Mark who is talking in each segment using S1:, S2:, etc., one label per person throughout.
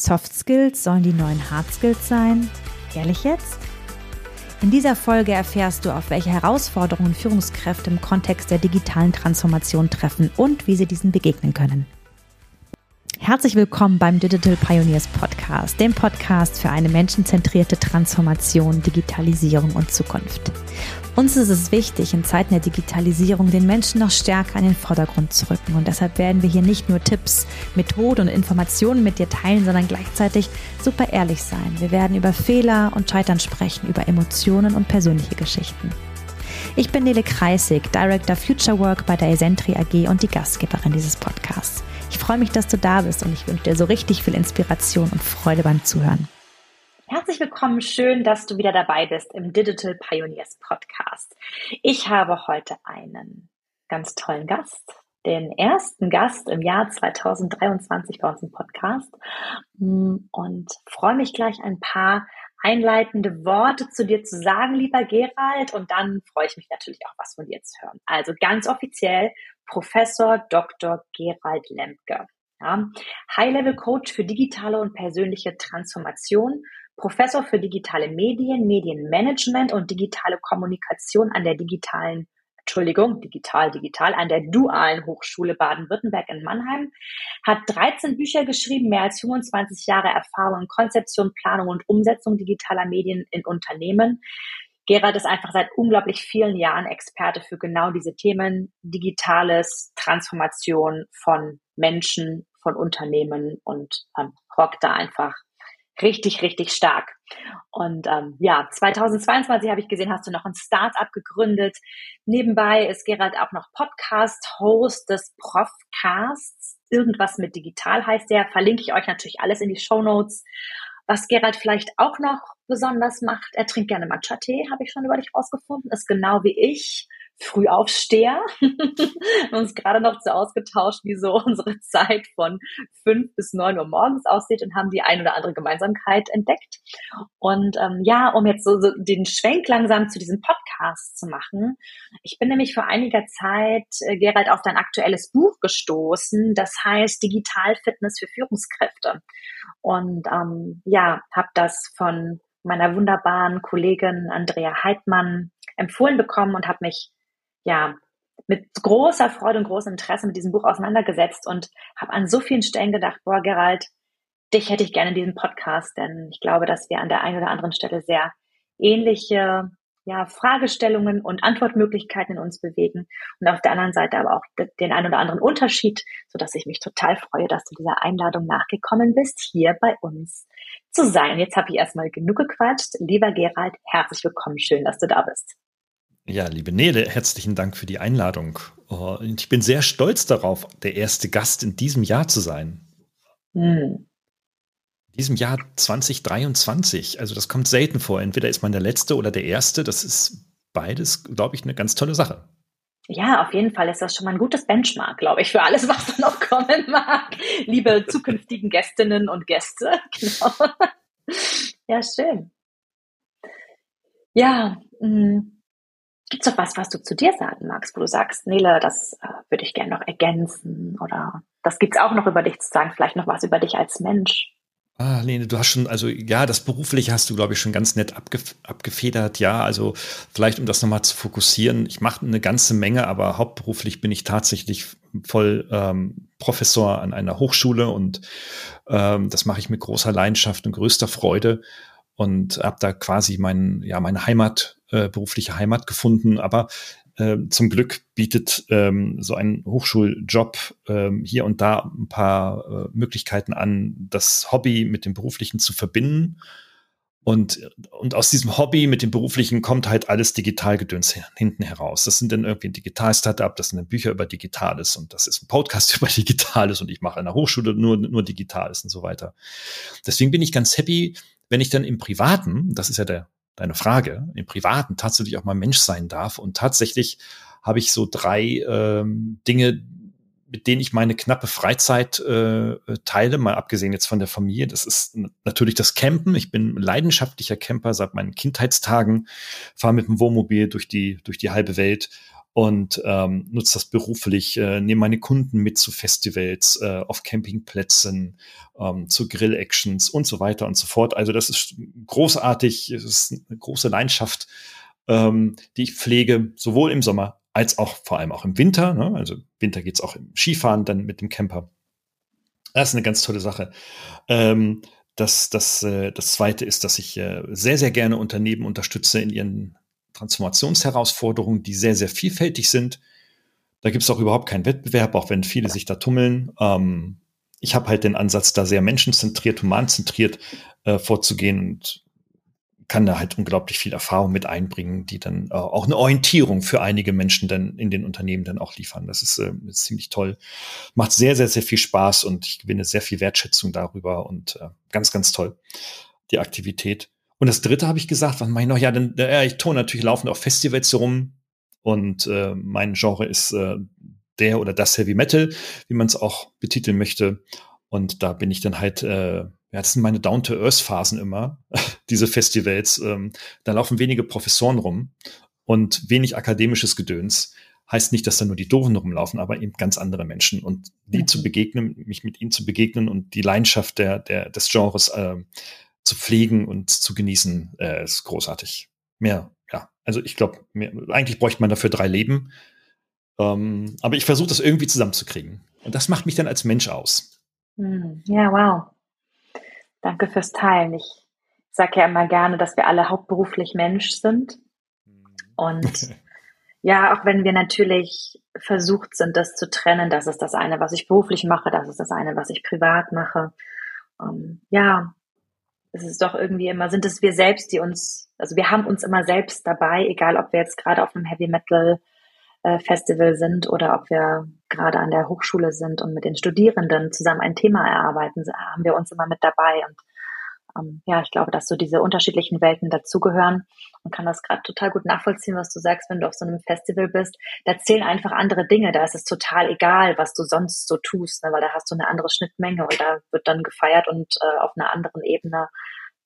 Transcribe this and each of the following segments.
S1: Soft Skills sollen die neuen Hard Skills sein? Ehrlich jetzt? In dieser Folge erfährst du, auf welche Herausforderungen Führungskräfte im Kontext der digitalen Transformation treffen und wie sie diesen begegnen können. Herzlich willkommen beim Digital Pioneers Podcast, dem Podcast für eine menschenzentrierte Transformation, Digitalisierung und Zukunft. Uns ist es wichtig, in Zeiten der Digitalisierung den Menschen noch stärker in den Vordergrund zu rücken. Und deshalb werden wir hier nicht nur Tipps, Methoden und Informationen mit dir teilen, sondern gleichzeitig super ehrlich sein. Wir werden über Fehler und Scheitern sprechen, über Emotionen und persönliche Geschichten. Ich bin Nele Kreisig, Director Future Work bei der Esentri AG und die Gastgeberin dieses Podcasts. Ich freue mich, dass du da bist und ich wünsche dir so richtig viel Inspiration und Freude beim Zuhören. Herzlich willkommen, schön, dass du wieder dabei bist im Digital Pioneers Podcast. Ich habe heute einen ganz tollen Gast, den ersten Gast im Jahr 2023 bei uns im Podcast und freue mich gleich ein paar einleitende Worte zu dir zu sagen, lieber Gerald, und dann freue ich mich natürlich auch, was von dir zu hören. Also ganz offiziell Professor Dr. Gerald Lemke. Ja, High-Level-Coach für digitale und persönliche Transformation, Professor für digitale Medien, Medienmanagement und digitale Kommunikation an der digitalen Entschuldigung, digital, digital, an der Dualen Hochschule Baden-Württemberg in Mannheim, hat 13 Bücher geschrieben, mehr als 25 Jahre Erfahrung in Konzeption, Planung und Umsetzung digitaler Medien in Unternehmen. Gerald ist einfach seit unglaublich vielen Jahren Experte für genau diese Themen, digitales, Transformation von Menschen, von Unternehmen und ähm, rockt da einfach richtig, richtig stark. Und ähm, ja, 2022 habe ich gesehen, hast du noch ein Startup gegründet. Nebenbei ist Gerald auch noch Podcast-Host des Profcasts. Irgendwas mit digital heißt der. Verlinke ich euch natürlich alles in die Show Notes. Was Gerald vielleicht auch noch besonders macht, er trinkt gerne Matcha-Tee, habe ich schon über dich rausgefunden. Ist genau wie ich Frühaufsteher. uns gerade noch so ausgetauscht, wie so unsere Zeit von fünf bis neun Uhr morgens aussieht und haben die ein oder andere Gemeinsamkeit entdeckt. Und ähm, ja, um jetzt so, so den Schwenk langsam zu diesem Podcast zu machen. Ich bin nämlich vor einiger Zeit, äh, Gerald, auf dein aktuelles Buch gestoßen. Das heißt Digital Fitness für Führungskräfte. Und ähm, ja, habe das von meiner wunderbaren Kollegin Andrea Heidmann empfohlen bekommen und habe mich ja, mit großer Freude und großem Interesse mit diesem Buch auseinandergesetzt und habe an so vielen Stellen gedacht, boah, Gerald, dich hätte ich gerne in diesem Podcast, denn ich glaube, dass wir an der einen oder anderen Stelle sehr ähnliche ja, Fragestellungen und Antwortmöglichkeiten in uns bewegen und auf der anderen Seite aber auch den einen oder anderen Unterschied, so dass ich mich total freue, dass du dieser Einladung nachgekommen bist, hier bei uns zu sein. Jetzt habe ich erstmal genug gequatscht. Lieber Gerald, herzlich willkommen. Schön, dass du da bist.
S2: Ja, liebe Nele, herzlichen Dank für die Einladung. Und ich bin sehr stolz darauf, der erste Gast in diesem Jahr zu sein. Hm. Diesem Jahr 2023. Also das kommt selten vor. Entweder ist man der Letzte oder der Erste. Das ist beides, glaube ich, eine ganz tolle Sache.
S1: Ja, auf jeden Fall ist das schon mal ein gutes Benchmark, glaube ich, für alles, was da noch kommen mag. Liebe zukünftigen Gästinnen und Gäste. Genau. Ja, schön. Ja, mh. Hm. Gibt es doch was, was du zu dir sagen magst, wo du sagst, Nele, das äh, würde ich gerne noch ergänzen oder das gibt es auch noch über dich zu sagen, vielleicht noch was über dich als Mensch?
S2: Ah, Lene, du hast schon, also ja, das Berufliche hast du, glaube ich, schon ganz nett abgef abgefedert. Ja, also vielleicht, um das nochmal zu fokussieren, ich mache eine ganze Menge, aber hauptberuflich bin ich tatsächlich voll ähm, Professor an einer Hochschule und ähm, das mache ich mit großer Leidenschaft und größter Freude und habe da quasi mein, ja, meine Heimat, äh, berufliche Heimat gefunden. Aber zum Glück bietet ähm, so ein Hochschuljob ähm, hier und da ein paar äh, Möglichkeiten an, das Hobby mit dem beruflichen zu verbinden. Und, und aus diesem Hobby mit dem beruflichen kommt halt alles Digitalgedöns hinten heraus. Das sind dann irgendwie ein Digital-Startup, das sind dann Bücher über Digitales und das ist ein Podcast über Digitales und ich mache an der Hochschule nur, nur Digitales und so weiter. Deswegen bin ich ganz happy, wenn ich dann im Privaten, das ist ja der, deine Frage, im Privaten tatsächlich auch mal Mensch sein darf und tatsächlich habe ich so drei ähm, Dinge, mit denen ich meine knappe Freizeit äh, teile, mal abgesehen jetzt von der Familie. Das ist natürlich das Campen. Ich bin leidenschaftlicher Camper seit meinen Kindheitstagen, fahre mit dem Wohnmobil durch die, durch die halbe Welt und ähm, nutze das beruflich, äh, nehme meine Kunden mit zu Festivals, äh, auf Campingplätzen, ähm, zu Grill-Actions und so weiter und so fort. Also das ist großartig, es ist eine große Leidenschaft, ähm, die ich pflege, sowohl im Sommer als auch vor allem auch im Winter. Ne? Also Winter geht's auch im Skifahren dann mit dem Camper. Das ist eine ganz tolle Sache. Ähm, das, das, äh, das zweite ist, dass ich äh, sehr, sehr gerne Unternehmen unterstütze in ihren Transformationsherausforderungen, die sehr, sehr vielfältig sind. Da gibt es auch überhaupt keinen Wettbewerb, auch wenn viele sich da tummeln. Ähm, ich habe halt den Ansatz, da sehr menschenzentriert, humanzentriert äh, vorzugehen und kann da halt unglaublich viel Erfahrung mit einbringen, die dann äh, auch eine Orientierung für einige Menschen dann in den Unternehmen dann auch liefern. Das ist, äh, ist ziemlich toll. Macht sehr, sehr, sehr viel Spaß und ich gewinne sehr viel Wertschätzung darüber und äh, ganz, ganz toll, die Aktivität. Und das dritte habe ich gesagt, was mache ich noch? Ja, dann, ja, ich tue natürlich laufend auf Festivals rum und äh, mein Genre ist äh, der oder das Heavy Metal, wie man es auch betiteln möchte. Und da bin ich dann halt äh, ja, das sind meine Down-to-Earth-Phasen immer, diese Festivals. Ähm, da laufen wenige Professoren rum und wenig akademisches Gedöns. Heißt nicht, dass da nur die Doofen rumlaufen, aber eben ganz andere Menschen. Und die mhm. zu begegnen, mich mit ihnen zu begegnen und die Leidenschaft der, der, des Genres äh, zu pflegen und zu genießen, äh, ist großartig. Mehr, ja. Also ich glaube, eigentlich bräuchte man dafür drei Leben. Ähm, aber ich versuche das irgendwie zusammenzukriegen. Und das macht mich dann als Mensch aus.
S1: Mhm. Ja, wow. Danke fürs Teilen. Ich sage ja immer gerne, dass wir alle hauptberuflich Mensch sind. Und ja, auch wenn wir natürlich versucht sind, das zu trennen, das ist das eine, was ich beruflich mache, das ist das eine, was ich privat mache. Um, ähm, es ist doch irgendwie immer, sind es wir selbst, die uns, also wir haben uns immer selbst dabei, egal ob wir jetzt gerade auf einem Heavy Metal äh, Festival sind oder ob wir gerade an der Hochschule sind und mit den Studierenden zusammen ein Thema erarbeiten, haben wir uns immer mit dabei. Und ähm, ja, ich glaube, dass so diese unterschiedlichen Welten dazugehören und kann das gerade total gut nachvollziehen, was du sagst, wenn du auf so einem Festival bist. Da zählen einfach andere Dinge. Da ist es total egal, was du sonst so tust, ne, weil da hast du eine andere Schnittmenge und da wird dann gefeiert und äh, auf einer anderen Ebene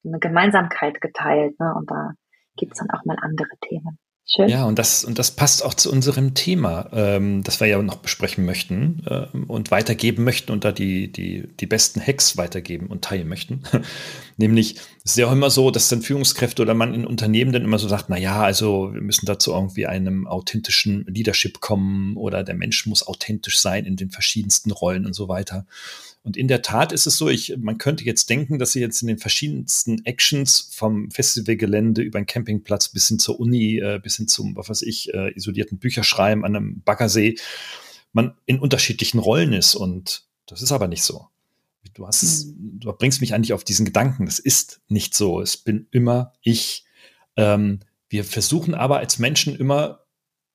S1: eine Gemeinsamkeit geteilt. Ne, und da gibt's dann auch mal andere Themen.
S2: Schön. Ja, und das, und das passt auch zu unserem Thema, ähm, das wir ja noch besprechen möchten äh, und weitergeben möchten und da die, die, die besten Hacks weitergeben und teilen möchten. Nämlich, es ist ja auch immer so, dass dann Führungskräfte oder man in Unternehmen dann immer so sagt, na ja, also wir müssen dazu irgendwie einem authentischen Leadership kommen oder der Mensch muss authentisch sein in den verschiedensten Rollen und so weiter. Und in der Tat ist es so, ich, man könnte jetzt denken, dass sie jetzt in den verschiedensten Actions vom Festivalgelände über einen Campingplatz bis hin zur Uni, äh, bis hin zum, was weiß ich, äh, isolierten Bücherschreiben an einem Baggersee, man in unterschiedlichen Rollen ist. Und das ist aber nicht so. Du hast, mhm. du bringst mich eigentlich auf diesen Gedanken. Das ist nicht so. Es bin immer ich. Ähm, wir versuchen aber als Menschen immer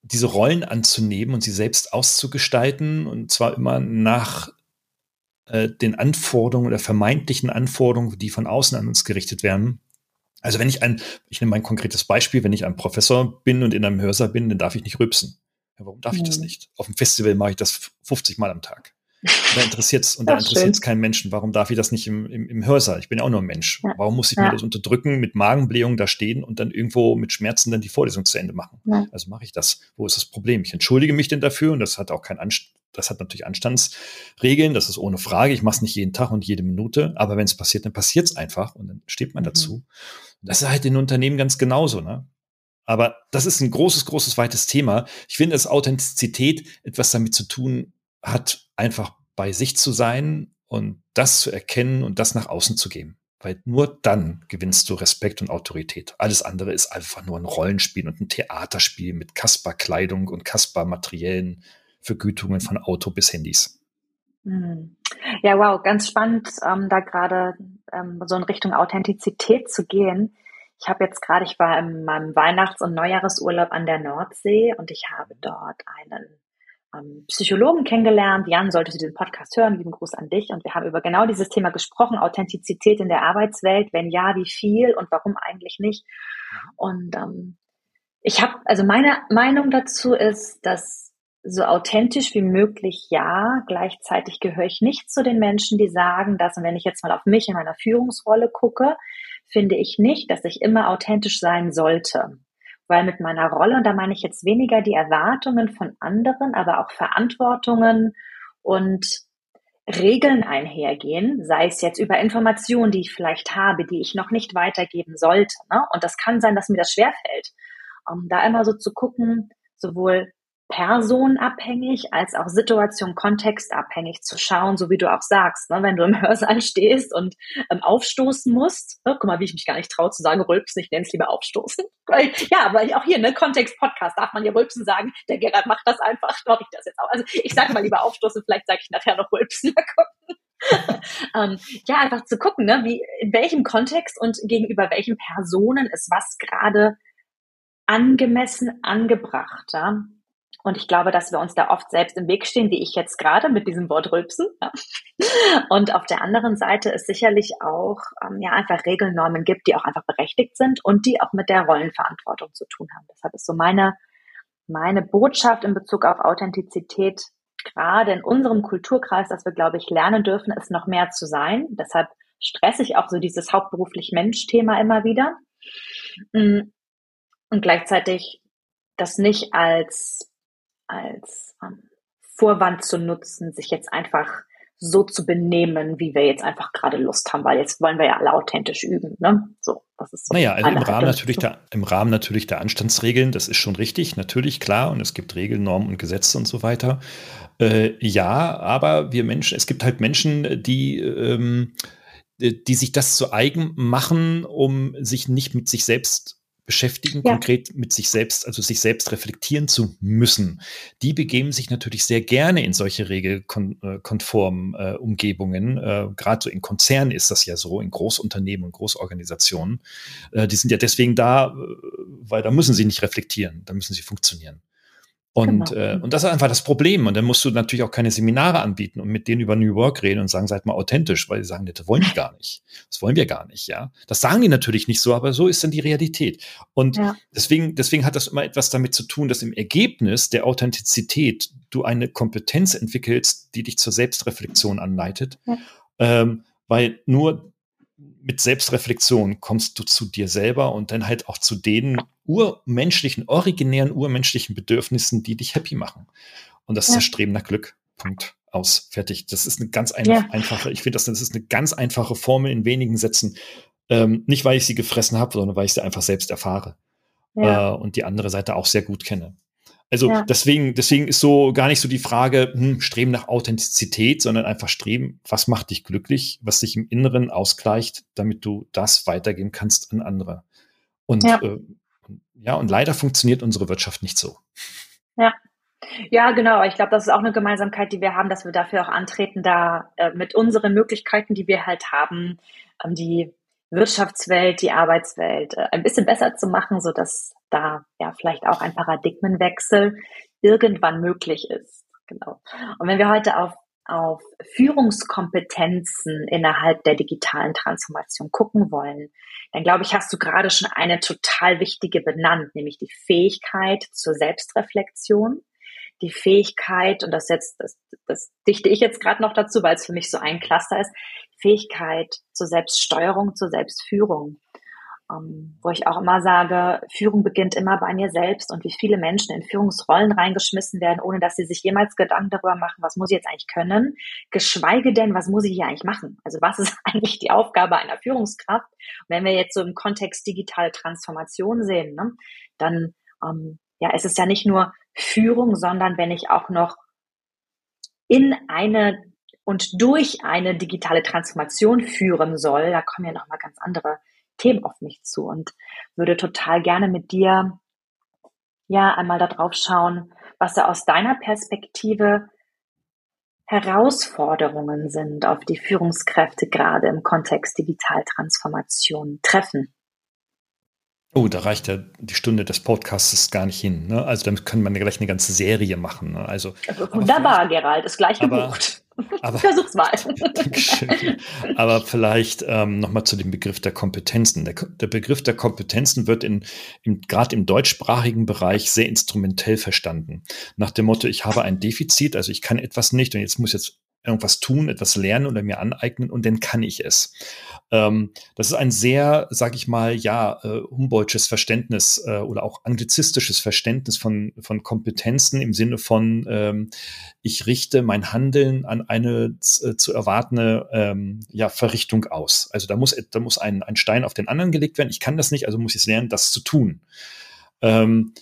S2: diese Rollen anzunehmen und sie selbst auszugestalten und zwar immer nach äh, den Anforderungen oder vermeintlichen Anforderungen, die von außen an uns gerichtet werden. Also wenn ich ein, ich nehme ein konkretes Beispiel, wenn ich ein Professor bin und in einem Hörsaal bin, dann darf ich nicht rübsen. Ja, warum darf ich das mhm. nicht? Auf dem Festival mache ich das 50 Mal am Tag. Und da interessiert es und da interessiert es keinen Menschen. Warum darf ich das nicht im, im, im Hörsaal? Ich bin ja auch nur ein Mensch. Ja. Warum muss ich ja. mir das unterdrücken, mit Magenblähungen da stehen und dann irgendwo mit Schmerzen dann die Vorlesung zu Ende machen? Ja. Also mache ich das. Wo ist das Problem? Ich entschuldige mich denn dafür und das hat auch kein Anst das hat natürlich Anstandsregeln, das ist ohne Frage. Ich mache es nicht jeden Tag und jede Minute, aber wenn es passiert, dann passiert es einfach und dann steht man mhm. dazu. das ist halt in Unternehmen ganz genauso, ne? Aber das ist ein großes, großes, weites Thema. Ich finde, dass Authentizität etwas damit zu tun hat, einfach bei sich zu sein und das zu erkennen und das nach außen zu geben. Weil nur dann gewinnst du Respekt und Autorität. Alles andere ist einfach nur ein Rollenspiel und ein Theaterspiel mit Kasper-Kleidung und Kasper-materiellen Vergütungen von Auto bis Handys.
S1: Hm. Ja, wow, ganz spannend, ähm, da gerade ähm, so in Richtung Authentizität zu gehen. Ich habe jetzt gerade, ich war in meinem Weihnachts- und Neujahresurlaub an der Nordsee und ich habe dort einen ähm, Psychologen kennengelernt. Jan, solltest du diesen Podcast hören, lieben Gruß an dich. Und wir haben über genau dieses Thema gesprochen, Authentizität in der Arbeitswelt. Wenn ja, wie viel und warum eigentlich nicht? Und ähm, ich habe, also meine Meinung dazu ist, dass so authentisch wie möglich ja. Gleichzeitig gehöre ich nicht zu den Menschen, die sagen dass, und wenn ich jetzt mal auf mich in meiner Führungsrolle gucke, finde ich nicht, dass ich immer authentisch sein sollte weil mit meiner Rolle, und da meine ich jetzt weniger die Erwartungen von anderen, aber auch Verantwortungen und Regeln einhergehen, sei es jetzt über Informationen, die ich vielleicht habe, die ich noch nicht weitergeben sollte. Ne? Und das kann sein, dass mir das schwerfällt. Um da immer so zu gucken, sowohl personabhängig als auch Situation, kontextabhängig zu schauen, so wie du auch sagst, ne? wenn du im Hörsaal stehst und ähm, aufstoßen musst. Oh, guck mal, wie ich mich gar nicht traue zu sagen, rülpsen, ich nenne es lieber aufstoßen. Weil, ja, weil auch hier, ne, Kontext-Podcast, darf man ja rülpsen sagen. Der Gerard macht das einfach, glaube ich das jetzt auch. Also ich sage mal lieber aufstoßen, vielleicht sage ich nachher noch rülpsen. Mal gucken. ähm, ja, einfach zu gucken, ne, wie, in welchem Kontext und gegenüber welchen Personen ist was gerade angemessen angebracht. Ja? Und ich glaube, dass wir uns da oft selbst im Weg stehen, wie ich jetzt gerade mit diesem Wort rülpsen. Und auf der anderen Seite es sicherlich auch ähm, ja einfach Regelnormen gibt, die auch einfach berechtigt sind und die auch mit der Rollenverantwortung zu tun haben. Deshalb ist so meine, meine Botschaft in Bezug auf Authentizität gerade in unserem Kulturkreis, dass wir, glaube ich, lernen dürfen, es noch mehr zu sein. Deshalb stresse ich auch so dieses hauptberuflich Mensch-Thema immer wieder. Mm. Und gleichzeitig das nicht als als ähm, Vorwand zu nutzen, sich jetzt einfach so zu benehmen, wie wir jetzt einfach gerade Lust haben, weil jetzt wollen wir ja alle authentisch üben. Ne? So,
S2: das ist so naja, also im Rahmen, natürlich der, im Rahmen natürlich der Anstandsregeln, das ist schon richtig, natürlich, klar, und es gibt Regeln, Normen und Gesetze und so weiter. Äh, ja, aber wir Menschen, es gibt halt Menschen, die, ähm, die sich das zu eigen machen, um sich nicht mit sich selbst beschäftigen, ja. konkret mit sich selbst, also sich selbst reflektieren zu müssen, die begeben sich natürlich sehr gerne in solche regelkonformen äh, Umgebungen. Äh, Gerade so in Konzernen ist das ja so, in Großunternehmen und Großorganisationen. Äh, die sind ja deswegen da, äh, weil da müssen sie nicht reflektieren, da müssen sie funktionieren. Und, genau. äh, und das ist einfach das Problem. Und dann musst du natürlich auch keine Seminare anbieten und mit denen über New Work reden und sagen, seid mal authentisch, weil die sagen, das wollen die gar nicht. Das wollen wir gar nicht, ja. Das sagen die natürlich nicht so, aber so ist dann die Realität. Und ja. deswegen, deswegen hat das immer etwas damit zu tun, dass im Ergebnis der Authentizität du eine Kompetenz entwickelst, die dich zur Selbstreflexion anleitet. Ja. Ähm, weil nur mit Selbstreflexion kommst du zu dir selber und dann halt auch zu den urmenschlichen, originären urmenschlichen Bedürfnissen, die dich happy machen. Und das ja. ist das Streben nach Glück. Punkt. Aus. Fertig. Das ist eine ganz ein ja. einfache, ich finde, das, das ist eine ganz einfache Formel in wenigen Sätzen. Ähm, nicht, weil ich sie gefressen habe, sondern weil ich sie einfach selbst erfahre. Ja. Äh, und die andere Seite auch sehr gut kenne. Also ja. deswegen, deswegen ist so gar nicht so die Frage, hm, streben nach Authentizität, sondern einfach streben, was macht dich glücklich, was dich im Inneren ausgleicht, damit du das weitergeben kannst an andere. Und ja, äh, ja und leider funktioniert unsere Wirtschaft nicht so.
S1: Ja. Ja, genau. Ich glaube, das ist auch eine Gemeinsamkeit, die wir haben, dass wir dafür auch antreten, da äh, mit unseren Möglichkeiten, die wir halt haben, ähm, die Wirtschaftswelt, die Arbeitswelt äh, ein bisschen besser zu machen, so dass da ja vielleicht auch ein Paradigmenwechsel irgendwann möglich ist. Genau. Und wenn wir heute auf auf Führungskompetenzen innerhalb der digitalen Transformation gucken wollen, dann glaube ich, hast du gerade schon eine total wichtige benannt, nämlich die Fähigkeit zur Selbstreflexion, die Fähigkeit, und das jetzt, das, das dichte ich jetzt gerade noch dazu, weil es für mich so ein Cluster ist, Fähigkeit zur Selbststeuerung, zur Selbstführung. Um, wo ich auch immer sage, Führung beginnt immer bei mir selbst und wie viele Menschen in Führungsrollen reingeschmissen werden, ohne dass sie sich jemals Gedanken darüber machen, was muss ich jetzt eigentlich können, geschweige denn, was muss ich hier eigentlich machen? Also was ist eigentlich die Aufgabe einer Führungskraft? Und wenn wir jetzt so im Kontext digitale Transformation sehen, ne, dann um, ja, es ist ja nicht nur Führung, sondern wenn ich auch noch in eine und durch eine digitale Transformation führen soll, da kommen ja nochmal ganz andere Themen auf mich zu und würde total gerne mit dir ja einmal darauf schauen, was da aus deiner Perspektive Herausforderungen sind, auf die Führungskräfte gerade im Kontext Digitaltransformation treffen.
S2: Oh, da reicht ja die Stunde des Podcasts gar nicht hin. Ne? Also damit können wir gleich eine ganze Serie machen. Ne? Also,
S1: Wunderbar, Gerald, ist gleich gebucht.
S2: Aber, Versuchswahl. Dankeschön. Aber vielleicht ähm, nochmal zu dem Begriff der Kompetenzen. Der, der Begriff der Kompetenzen wird in, in gerade im deutschsprachigen Bereich sehr instrumentell verstanden. Nach dem Motto, ich habe ein Defizit, also ich kann etwas nicht und jetzt muss jetzt irgendwas tun, etwas lernen oder mir aneignen und dann kann ich es. Ähm, das ist ein sehr, sag ich mal, ja, äh, Humboldtsches Verständnis äh, oder auch anglizistisches Verständnis von, von Kompetenzen im Sinne von, ähm, ich richte mein Handeln an eine äh, zu erwartende ähm, ja, Verrichtung aus. Also da muss, da muss ein, ein Stein auf den anderen gelegt werden. Ich kann das nicht, also muss ich es lernen, das zu tun. Ähm,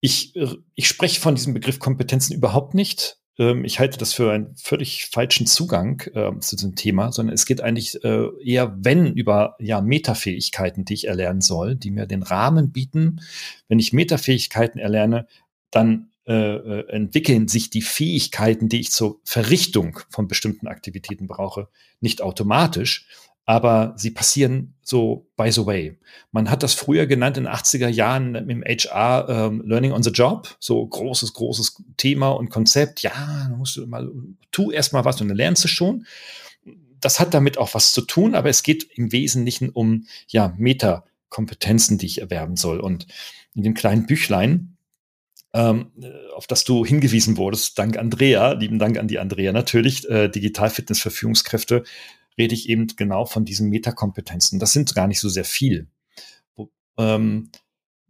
S2: ich, ich spreche von diesem Begriff Kompetenzen überhaupt nicht. Ähm, ich halte das für einen völlig falschen Zugang äh, zu diesem Thema, sondern es geht eigentlich äh, eher, wenn, über ja, Metafähigkeiten, die ich erlernen soll, die mir den Rahmen bieten. Wenn ich Metafähigkeiten erlerne, dann äh, äh entwickeln sich die Fähigkeiten, die ich zur Verrichtung von bestimmten Aktivitäten brauche, nicht automatisch, aber sie passieren so by the way. Man hat das früher genannt in den 80er Jahren im HR ähm, Learning on the Job, so großes, großes Thema und Konzept. Ja, musst du mal, tu erst mal was und dann lernst du schon. Das hat damit auch was zu tun, aber es geht im Wesentlichen um ja, Meta-Kompetenzen, die ich erwerben soll. Und in dem kleinen Büchlein, ähm, auf das du hingewiesen wurdest, dank Andrea, lieben Dank an die Andrea natürlich, äh, Digitalfitness für Führungskräfte, rede ich eben genau von diesen Metakompetenzen. Das sind gar nicht so sehr viel. Ähm,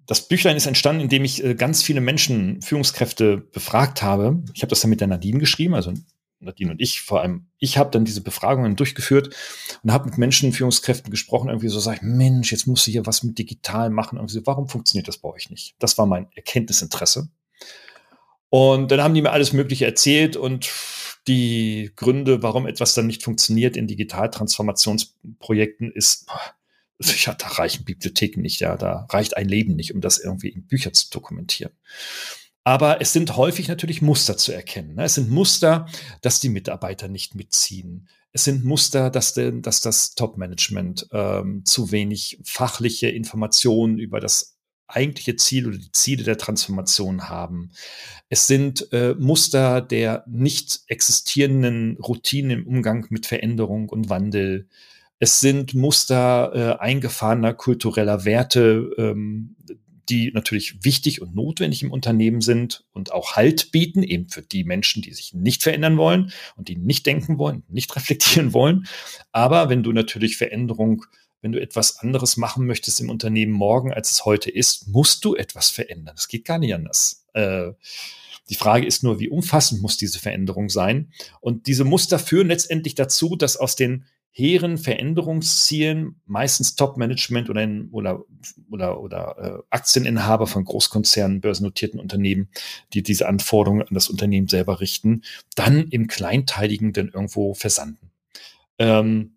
S2: das Büchlein ist entstanden, indem ich äh, ganz viele Menschen, Führungskräfte befragt habe. Ich habe das dann mit der Nadine geschrieben, also Nadine und ich, vor allem ich habe dann diese Befragungen durchgeführt und habe mit Menschen, Führungskräften gesprochen, irgendwie so sage ich, Mensch, jetzt muss ich hier was mit digital machen. Irgendwie so, warum funktioniert das bei euch nicht? Das war mein Erkenntnisinteresse. Und dann haben die mir alles Mögliche erzählt und die Gründe, warum etwas dann nicht funktioniert in Digitaltransformationsprojekten ist, ja, da reichen Bibliotheken nicht, ja, da reicht ein Leben nicht, um das irgendwie in Bücher zu dokumentieren. Aber es sind häufig natürlich Muster zu erkennen. Ne? Es sind Muster, dass die Mitarbeiter nicht mitziehen. Es sind Muster, dass, de, dass das Top-Management ähm, zu wenig fachliche Informationen über das eigentliche Ziel oder die Ziele der Transformation haben. Es sind äh, Muster der nicht existierenden Routinen im Umgang mit Veränderung und Wandel. Es sind Muster äh, eingefahrener kultureller Werte, ähm, die natürlich wichtig und notwendig im Unternehmen sind und auch Halt bieten, eben für die Menschen, die sich nicht verändern wollen und die nicht denken wollen, nicht reflektieren wollen. Aber wenn du natürlich Veränderung wenn du etwas anderes machen möchtest im Unternehmen morgen, als es heute ist, musst du etwas verändern. Das geht gar nicht anders. Äh, die Frage ist nur, wie umfassend muss diese Veränderung sein? Und diese Muster führen letztendlich dazu, dass aus den hehren Veränderungszielen meistens Top-Management oder, oder, oder, oder äh, Aktieninhaber von Großkonzernen, börsennotierten Unternehmen, die diese Anforderungen an das Unternehmen selber richten, dann im Kleinteiligen dann irgendwo versanden. Ähm,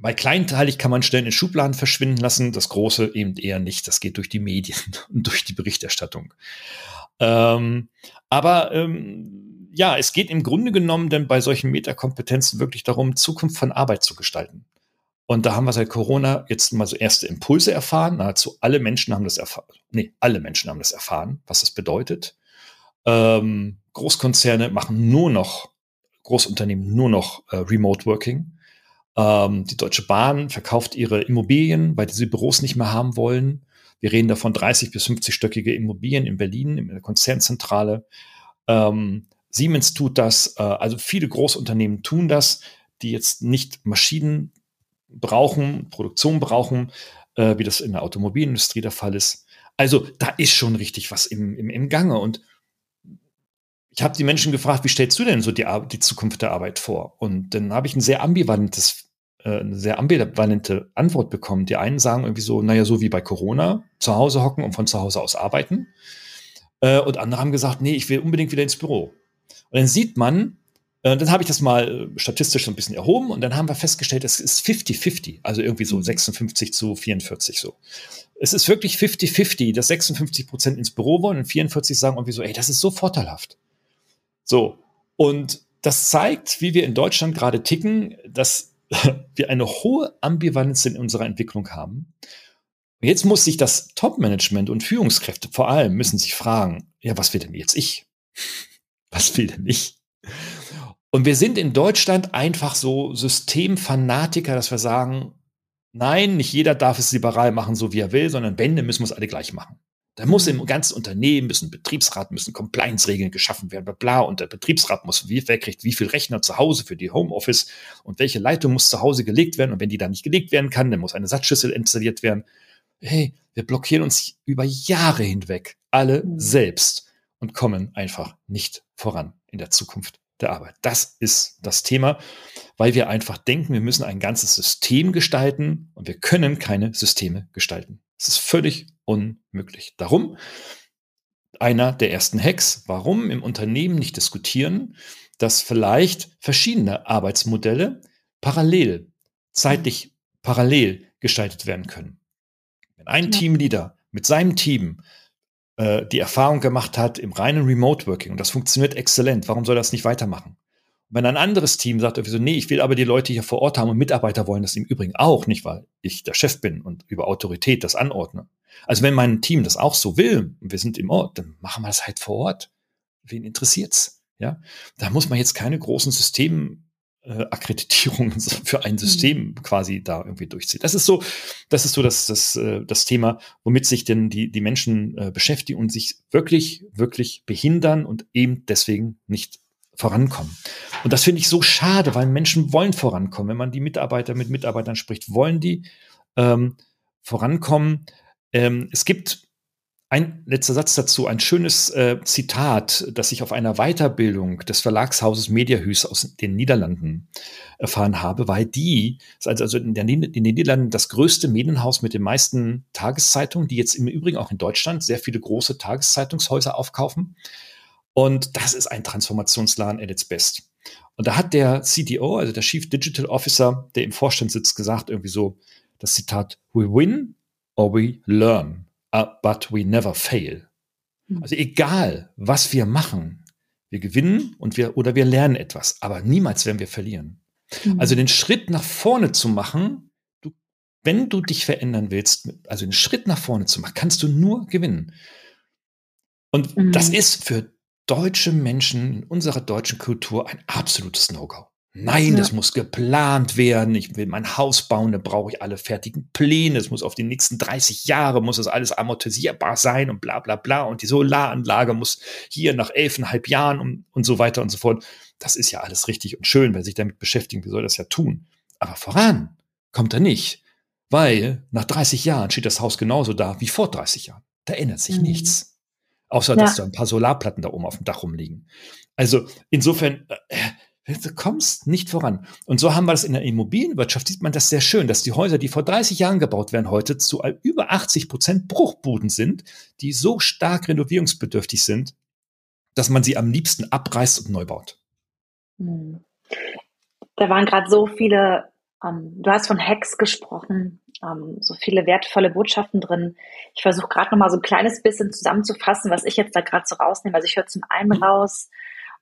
S2: bei kleinteilig kann man Stellen in Schubladen verschwinden lassen, das große eben eher nicht. Das geht durch die Medien und durch die Berichterstattung. Ähm, aber ähm, ja, es geht im Grunde genommen denn bei solchen Metakompetenzen wirklich darum, Zukunft von Arbeit zu gestalten. Und da haben wir seit Corona jetzt mal so erste Impulse erfahren. Nahezu alle Menschen haben das erfahren. Nee, alle Menschen haben das erfahren, was das bedeutet. Ähm, Großkonzerne machen nur noch, Großunternehmen nur noch äh, Remote Working. Ähm, die Deutsche Bahn verkauft ihre Immobilien, weil diese Büros nicht mehr haben wollen. Wir reden davon 30 bis 50-stöckige Immobilien in Berlin, in der Konzernzentrale. Ähm, Siemens tut das, äh, also viele Großunternehmen tun das, die jetzt nicht Maschinen brauchen, Produktion brauchen, äh, wie das in der Automobilindustrie der Fall ist. Also da ist schon richtig was im, im, im Gange. Und ich habe die Menschen gefragt, wie stellst du denn so die, die Zukunft der Arbeit vor? Und dann habe ich ein sehr ambivalentes, eine sehr ambivalente Antwort bekommen. Die einen sagen irgendwie so, naja, so wie bei Corona, zu Hause hocken und von zu Hause aus arbeiten. Äh, und andere haben gesagt, nee, ich will unbedingt wieder ins Büro. Und dann sieht man, äh, dann habe ich das mal statistisch so ein bisschen erhoben und dann haben wir festgestellt, es ist 50-50, also irgendwie so 56 mhm. zu 44 so. Es ist wirklich 50-50, dass 56 Prozent ins Büro wollen und 44 sagen irgendwie so, ey, das ist so vorteilhaft. So. Und das zeigt, wie wir in Deutschland gerade ticken, dass wir eine hohe Ambivalenz in unserer Entwicklung haben. Jetzt muss sich das Top-Management und Führungskräfte vor allem müssen sich fragen, ja, was will denn jetzt ich? Was will denn ich? Und wir sind in Deutschland einfach so Systemfanatiker, dass wir sagen, nein, nicht jeder darf es liberal machen, so wie er will, sondern wenn, dann müssen wir es alle gleich machen. Da muss im ganzen Unternehmen, müssen Betriebsrat, müssen Compliance-Regeln geschaffen werden, bla, bla. Und der Betriebsrat muss, wie, wer kriegt wie viel Rechner zu Hause für die Homeoffice und welche Leitung muss zu Hause gelegt werden. Und wenn die da nicht gelegt werden kann, dann muss eine Satzschüssel installiert werden. Hey, wir blockieren uns über Jahre hinweg alle mhm. selbst und kommen einfach nicht voran in der Zukunft der Arbeit. Das ist das Thema, weil wir einfach denken, wir müssen ein ganzes System gestalten und wir können keine Systeme gestalten. Es ist völlig unmöglich. Darum einer der ersten Hacks, warum im Unternehmen nicht diskutieren, dass vielleicht verschiedene Arbeitsmodelle parallel, zeitlich parallel gestaltet werden können. Wenn ein ja. Teamleader mit seinem Team äh, die Erfahrung gemacht hat im reinen Remote Working und das funktioniert exzellent, warum soll das nicht weitermachen? Wenn ein anderes Team sagt, so, nee, ich will aber die Leute hier vor Ort haben und Mitarbeiter wollen das im Übrigen auch, nicht weil ich der Chef bin und über Autorität das anordne. Also wenn mein Team das auch so will und wir sind im Ort, dann machen wir das halt vor Ort. Wen interessiert's? Ja, da muss man jetzt keine großen System äh, für ein mhm. System mhm. quasi da irgendwie durchzieht. Das ist so, das ist so das, das, äh, das Thema, womit sich denn die, die Menschen äh, beschäftigen und sich wirklich, wirklich behindern und eben deswegen nicht vorankommen. Und das finde ich so schade, weil Menschen wollen vorankommen. Wenn man die Mitarbeiter mit Mitarbeitern spricht, wollen die ähm, vorankommen. Ähm, es gibt ein letzter Satz dazu, ein schönes äh, Zitat, das ich auf einer Weiterbildung des Verlagshauses Mediahüs aus den Niederlanden erfahren habe, weil die, also in, der, in den Niederlanden das größte Medienhaus mit den meisten Tageszeitungen, die jetzt im Übrigen auch in Deutschland sehr viele große Tageszeitungshäuser aufkaufen. Und das ist ein Transformationsladen at its best. Und da hat der CDO, also der Chief Digital Officer, der im Vorstand sitzt, gesagt, irgendwie so, das Zitat, we win or we learn. Uh, but we never fail. Hm. Also egal, was wir machen, wir gewinnen und wir oder wir lernen etwas, aber niemals werden wir verlieren. Mhm. Also den Schritt nach vorne zu machen, du, wenn du dich verändern willst, also den Schritt nach vorne zu machen, kannst du nur gewinnen. Und mhm. das ist für deutsche Menschen in unserer deutschen Kultur ein absolutes No-Go. Nein, ja. das muss geplant werden. Ich will mein Haus bauen, da brauche ich alle fertigen Pläne. Es muss auf die nächsten 30 Jahre, muss das alles amortisierbar sein und bla bla bla. Und die Solaranlage muss hier nach elfeinhalb Jahren und, und so weiter und so fort. Das ist ja alles richtig und schön, wer sich damit beschäftigt, wie soll das ja tun? Aber voran kommt er nicht, weil nach 30 Jahren steht das Haus genauso da wie vor 30 Jahren. Da ändert sich mhm. nichts. Außer, ja. dass da ein paar Solarplatten da oben auf dem Dach rumliegen. Also insofern, äh, Du kommst nicht voran. Und so haben wir das in der Immobilienwirtschaft, sieht man das sehr schön, dass die Häuser, die vor 30 Jahren gebaut werden, heute zu über 80 Prozent Bruchbuden sind, die so stark renovierungsbedürftig sind, dass man sie am liebsten abreißt und neu baut. Hm.
S1: Da waren gerade so viele, ähm, du hast von Hacks gesprochen, ähm, so viele wertvolle Botschaften drin. Ich versuche gerade noch mal so ein kleines bisschen zusammenzufassen, was ich jetzt da gerade so rausnehme. Also ich höre zum einen mhm. raus,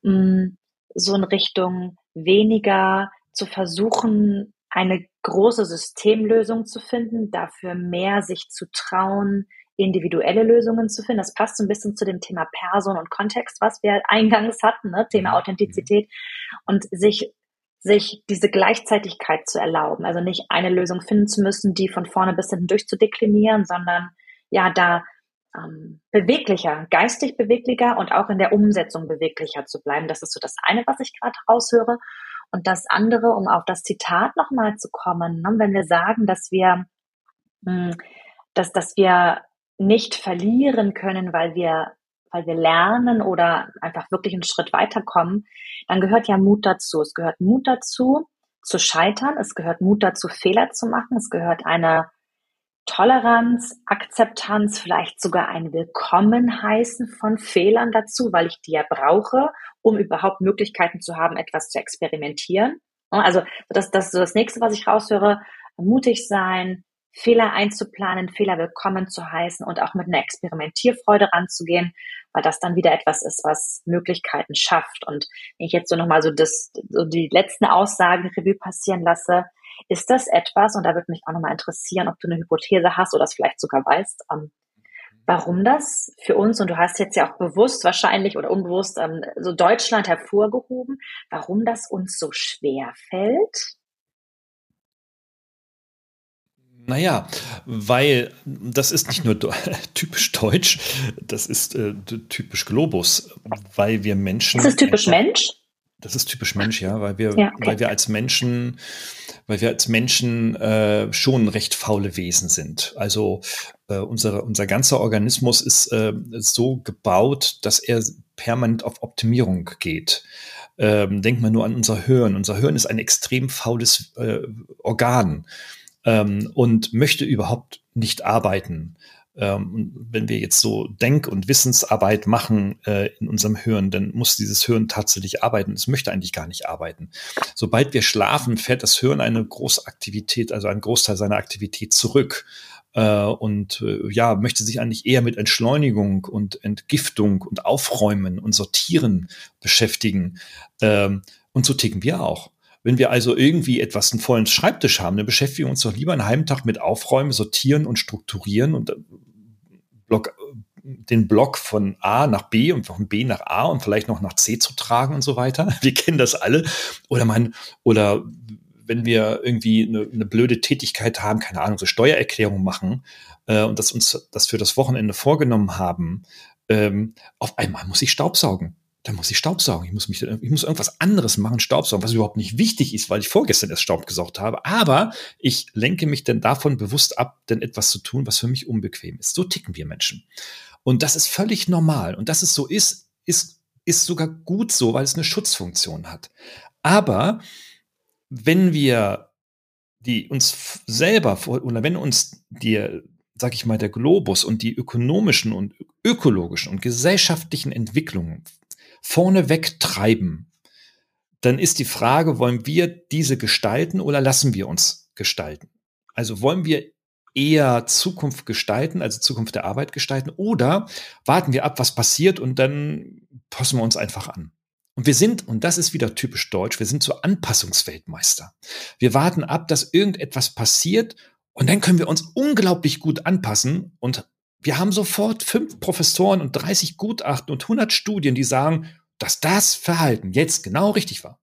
S1: mh, hm, so in Richtung weniger zu versuchen, eine große Systemlösung zu finden, dafür mehr sich zu trauen, individuelle Lösungen zu finden. Das passt so ein bisschen zu dem Thema Person und Kontext, was wir eingangs hatten, ne? Thema mhm. Authentizität und sich sich diese Gleichzeitigkeit zu erlauben, also nicht eine Lösung finden zu müssen, die von vorne bis hinten durchzudeklinieren, sondern ja, da ähm, beweglicher, geistig beweglicher und auch in der Umsetzung beweglicher zu bleiben. Das ist so das eine, was ich gerade raushöre. Und das andere, um auf das Zitat nochmal zu kommen, ne, wenn wir sagen, dass wir, mh, hm, dass, dass wir nicht verlieren können, weil wir, weil wir lernen oder einfach wirklich einen Schritt weiterkommen, dann gehört ja Mut dazu. Es gehört Mut dazu, zu scheitern. Es gehört Mut dazu, Fehler zu machen. Es gehört eine Toleranz, Akzeptanz, vielleicht sogar ein Willkommen heißen von Fehlern dazu, weil ich die ja brauche, um überhaupt Möglichkeiten zu haben, etwas zu experimentieren. Also das, das ist so das nächste, was ich raushöre. Mutig sein, Fehler einzuplanen, Fehler willkommen zu heißen und auch mit einer Experimentierfreude ranzugehen, weil das dann wieder etwas ist, was Möglichkeiten schafft. Und wenn ich jetzt so nochmal so das, so die letzten Aussagen Revue passieren lasse, ist das etwas, und da würde mich auch nochmal interessieren, ob du eine Hypothese hast oder es vielleicht sogar weißt, ähm, warum das für uns, und du hast jetzt ja auch bewusst wahrscheinlich oder unbewusst ähm, so Deutschland hervorgehoben, warum das uns so schwer fällt?
S2: Naja, weil das ist nicht nur typisch deutsch, das ist äh, typisch Globus, weil wir Menschen.
S1: Ist das typisch Mensch?
S2: Das ist typisch Mensch, ja, weil wir, ja, okay. weil wir als Menschen, weil wir als Menschen äh, schon recht faule Wesen sind. Also äh, unsere, unser ganzer Organismus ist äh, so gebaut, dass er permanent auf Optimierung geht. Ähm, denkt man nur an unser Hirn. Unser Hirn ist ein extrem faules äh, Organ ähm, und möchte überhaupt nicht arbeiten. Ähm, wenn wir jetzt so Denk- und Wissensarbeit machen äh, in unserem Hirn, dann muss dieses Hirn tatsächlich arbeiten. Es möchte eigentlich gar nicht arbeiten. Sobald wir schlafen, fährt das Hirn eine große Aktivität, also einen Großteil seiner Aktivität zurück äh, und äh, ja, möchte sich eigentlich eher mit Entschleunigung und Entgiftung und Aufräumen und Sortieren beschäftigen. Ähm, und so ticken wir auch. Wenn wir also irgendwie etwas einen vollen Schreibtisch haben, dann beschäftigen wir uns doch lieber einen halben Tag mit Aufräumen, Sortieren und Strukturieren und äh, Block, den Block von A nach B und von B nach A und vielleicht noch nach C zu tragen und so weiter. Wir kennen das alle. Oder man, oder wenn wir irgendwie eine, eine blöde Tätigkeit haben, keine Ahnung, so Steuererklärung machen äh, und das uns das für das Wochenende vorgenommen haben, ähm, auf einmal muss ich Staubsaugen dann muss ich Staubsaugen. Ich muss mich, ich muss irgendwas anderes machen, Staubsaugen, was überhaupt nicht wichtig ist, weil ich vorgestern erst Staub gesaugt habe. Aber ich lenke mich dann davon bewusst ab, denn etwas zu tun, was für mich unbequem ist. So ticken wir Menschen. Und das ist völlig normal. Und dass es so ist, ist, ist sogar gut so, weil es eine Schutzfunktion hat. Aber wenn wir die uns selber oder wenn uns die, sag ich mal, der Globus und die ökonomischen und ökologischen und gesellschaftlichen Entwicklungen vorne wegtreiben, dann ist die Frage, wollen wir diese gestalten oder lassen wir uns gestalten? Also wollen wir eher Zukunft gestalten, also Zukunft der Arbeit gestalten, oder warten wir ab, was passiert und dann passen wir uns einfach an. Und wir sind, und das ist wieder typisch deutsch, wir sind so Anpassungsweltmeister. Wir warten ab, dass irgendetwas passiert und dann können wir uns unglaublich gut anpassen und wir haben sofort fünf Professoren und 30 Gutachten und 100 Studien, die sagen, dass das Verhalten jetzt genau richtig war.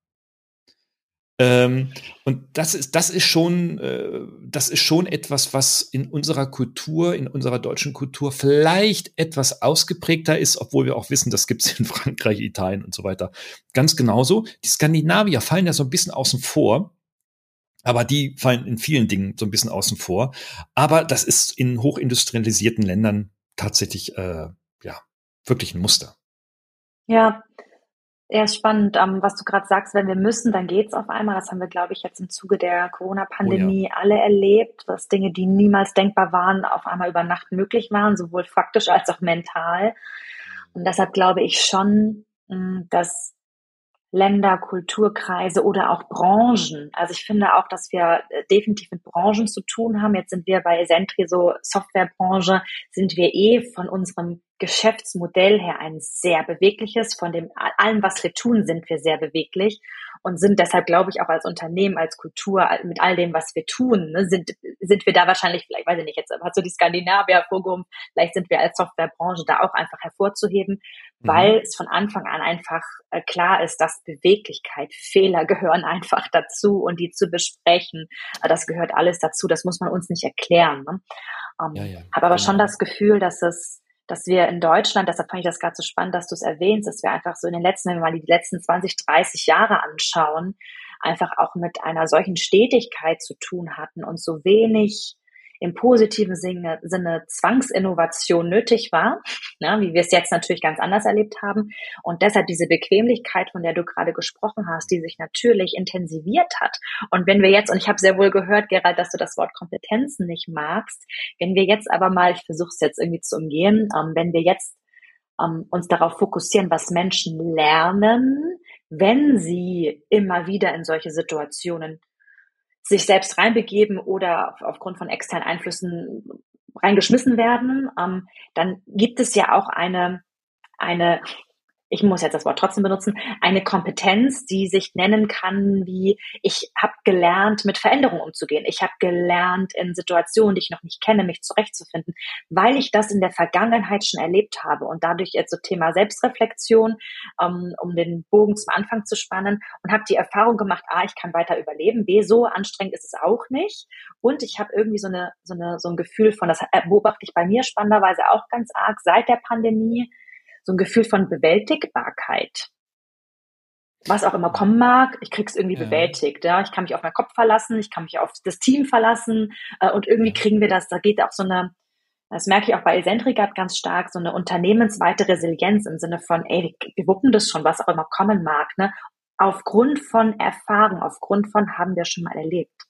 S2: Ähm, und das ist, das ist schon, äh, das ist schon etwas, was in unserer Kultur, in unserer deutschen Kultur vielleicht etwas ausgeprägter ist, obwohl wir auch wissen, das gibt es in Frankreich, Italien und so weiter. Ganz genauso. Die Skandinavier fallen ja so ein bisschen außen vor. Aber die fallen in vielen Dingen so ein bisschen außen vor. Aber das ist in hochindustrialisierten Ländern tatsächlich, äh, ja, wirklich ein Muster.
S1: Ja, eher spannend, ähm, was du gerade sagst, wenn wir müssen, dann geht's auf einmal. Das haben wir, glaube ich, jetzt im Zuge der Corona-Pandemie oh ja. alle erlebt, dass Dinge, die niemals denkbar waren, auf einmal über Nacht möglich waren, sowohl faktisch als auch mental. Und deshalb glaube ich schon, hm, dass Länder, Kulturkreise oder auch Branchen. Also ich finde auch, dass wir äh, definitiv mit Branchen zu tun haben. Jetzt sind wir bei Sentry so Softwarebranche, sind wir eh von unserem Geschäftsmodell her ein sehr bewegliches. Von dem allem, was wir tun, sind wir sehr beweglich und sind deshalb, glaube ich, auch als Unternehmen, als Kultur, mit all dem, was wir tun, ne, sind, sind wir da wahrscheinlich, vielleicht weiß ich nicht, jetzt hat so die Skandinavier hervorgehoben, vielleicht sind wir als Softwarebranche da auch einfach hervorzuheben, mhm. weil es von Anfang an einfach äh, klar ist, dass Beweglichkeit, Fehler gehören einfach dazu und die zu besprechen, äh, das gehört alles dazu, das muss man uns nicht erklären. Ne? Ähm, ja, ja, habe aber genau. schon das Gefühl, dass es dass wir in Deutschland, deshalb fand ich das gerade so spannend, dass du es erwähnst, dass wir einfach so in den letzten, wenn wir mal die letzten 20, 30 Jahre anschauen, einfach auch mit einer solchen Stetigkeit zu tun hatten und so wenig im positiven Sinne, Sinne Zwangsinnovation nötig war, ne, wie wir es jetzt natürlich ganz anders erlebt haben. Und deshalb diese Bequemlichkeit, von der du gerade gesprochen hast, die sich natürlich intensiviert hat. Und wenn wir jetzt, und ich habe sehr wohl gehört, Gerald, dass du das Wort Kompetenzen nicht magst, wenn wir jetzt aber mal, ich versuche es jetzt irgendwie zu umgehen, ähm, wenn wir jetzt ähm, uns darauf fokussieren, was Menschen lernen, wenn sie immer wieder in solche Situationen sich selbst reinbegeben oder aufgrund von externen Einflüssen reingeschmissen werden, ähm, dann gibt es ja auch eine, eine ich muss jetzt das Wort trotzdem benutzen, eine Kompetenz, die sich nennen kann, wie ich habe gelernt, mit Veränderungen umzugehen. Ich habe gelernt, in Situationen, die ich noch nicht kenne, mich zurechtzufinden, weil ich das in der Vergangenheit schon erlebt habe. Und dadurch jetzt so Thema Selbstreflexion, um, ähm, um den Bogen zum Anfang zu spannen und habe die Erfahrung gemacht, a, ich kann weiter überleben, b, so anstrengend ist es auch nicht. Und ich habe irgendwie so eine, so eine so ein Gefühl von, das beobachte ich bei mir spannenderweise auch ganz arg seit der Pandemie so ein Gefühl von Bewältigbarkeit. Was auch immer kommen mag, ich krieg's irgendwie ja. bewältigt. Ja, ich kann mich auf meinen Kopf verlassen, ich kann mich auf das Team verlassen äh, und irgendwie kriegen wir das. Da geht auch so eine, das merke ich auch bei Eccentric ganz stark, so eine unternehmensweite Resilienz im Sinne von, ey, wir wuppen das schon, was auch immer kommen mag, ne? Aufgrund von Erfahrung, aufgrund von haben wir schon mal erlebt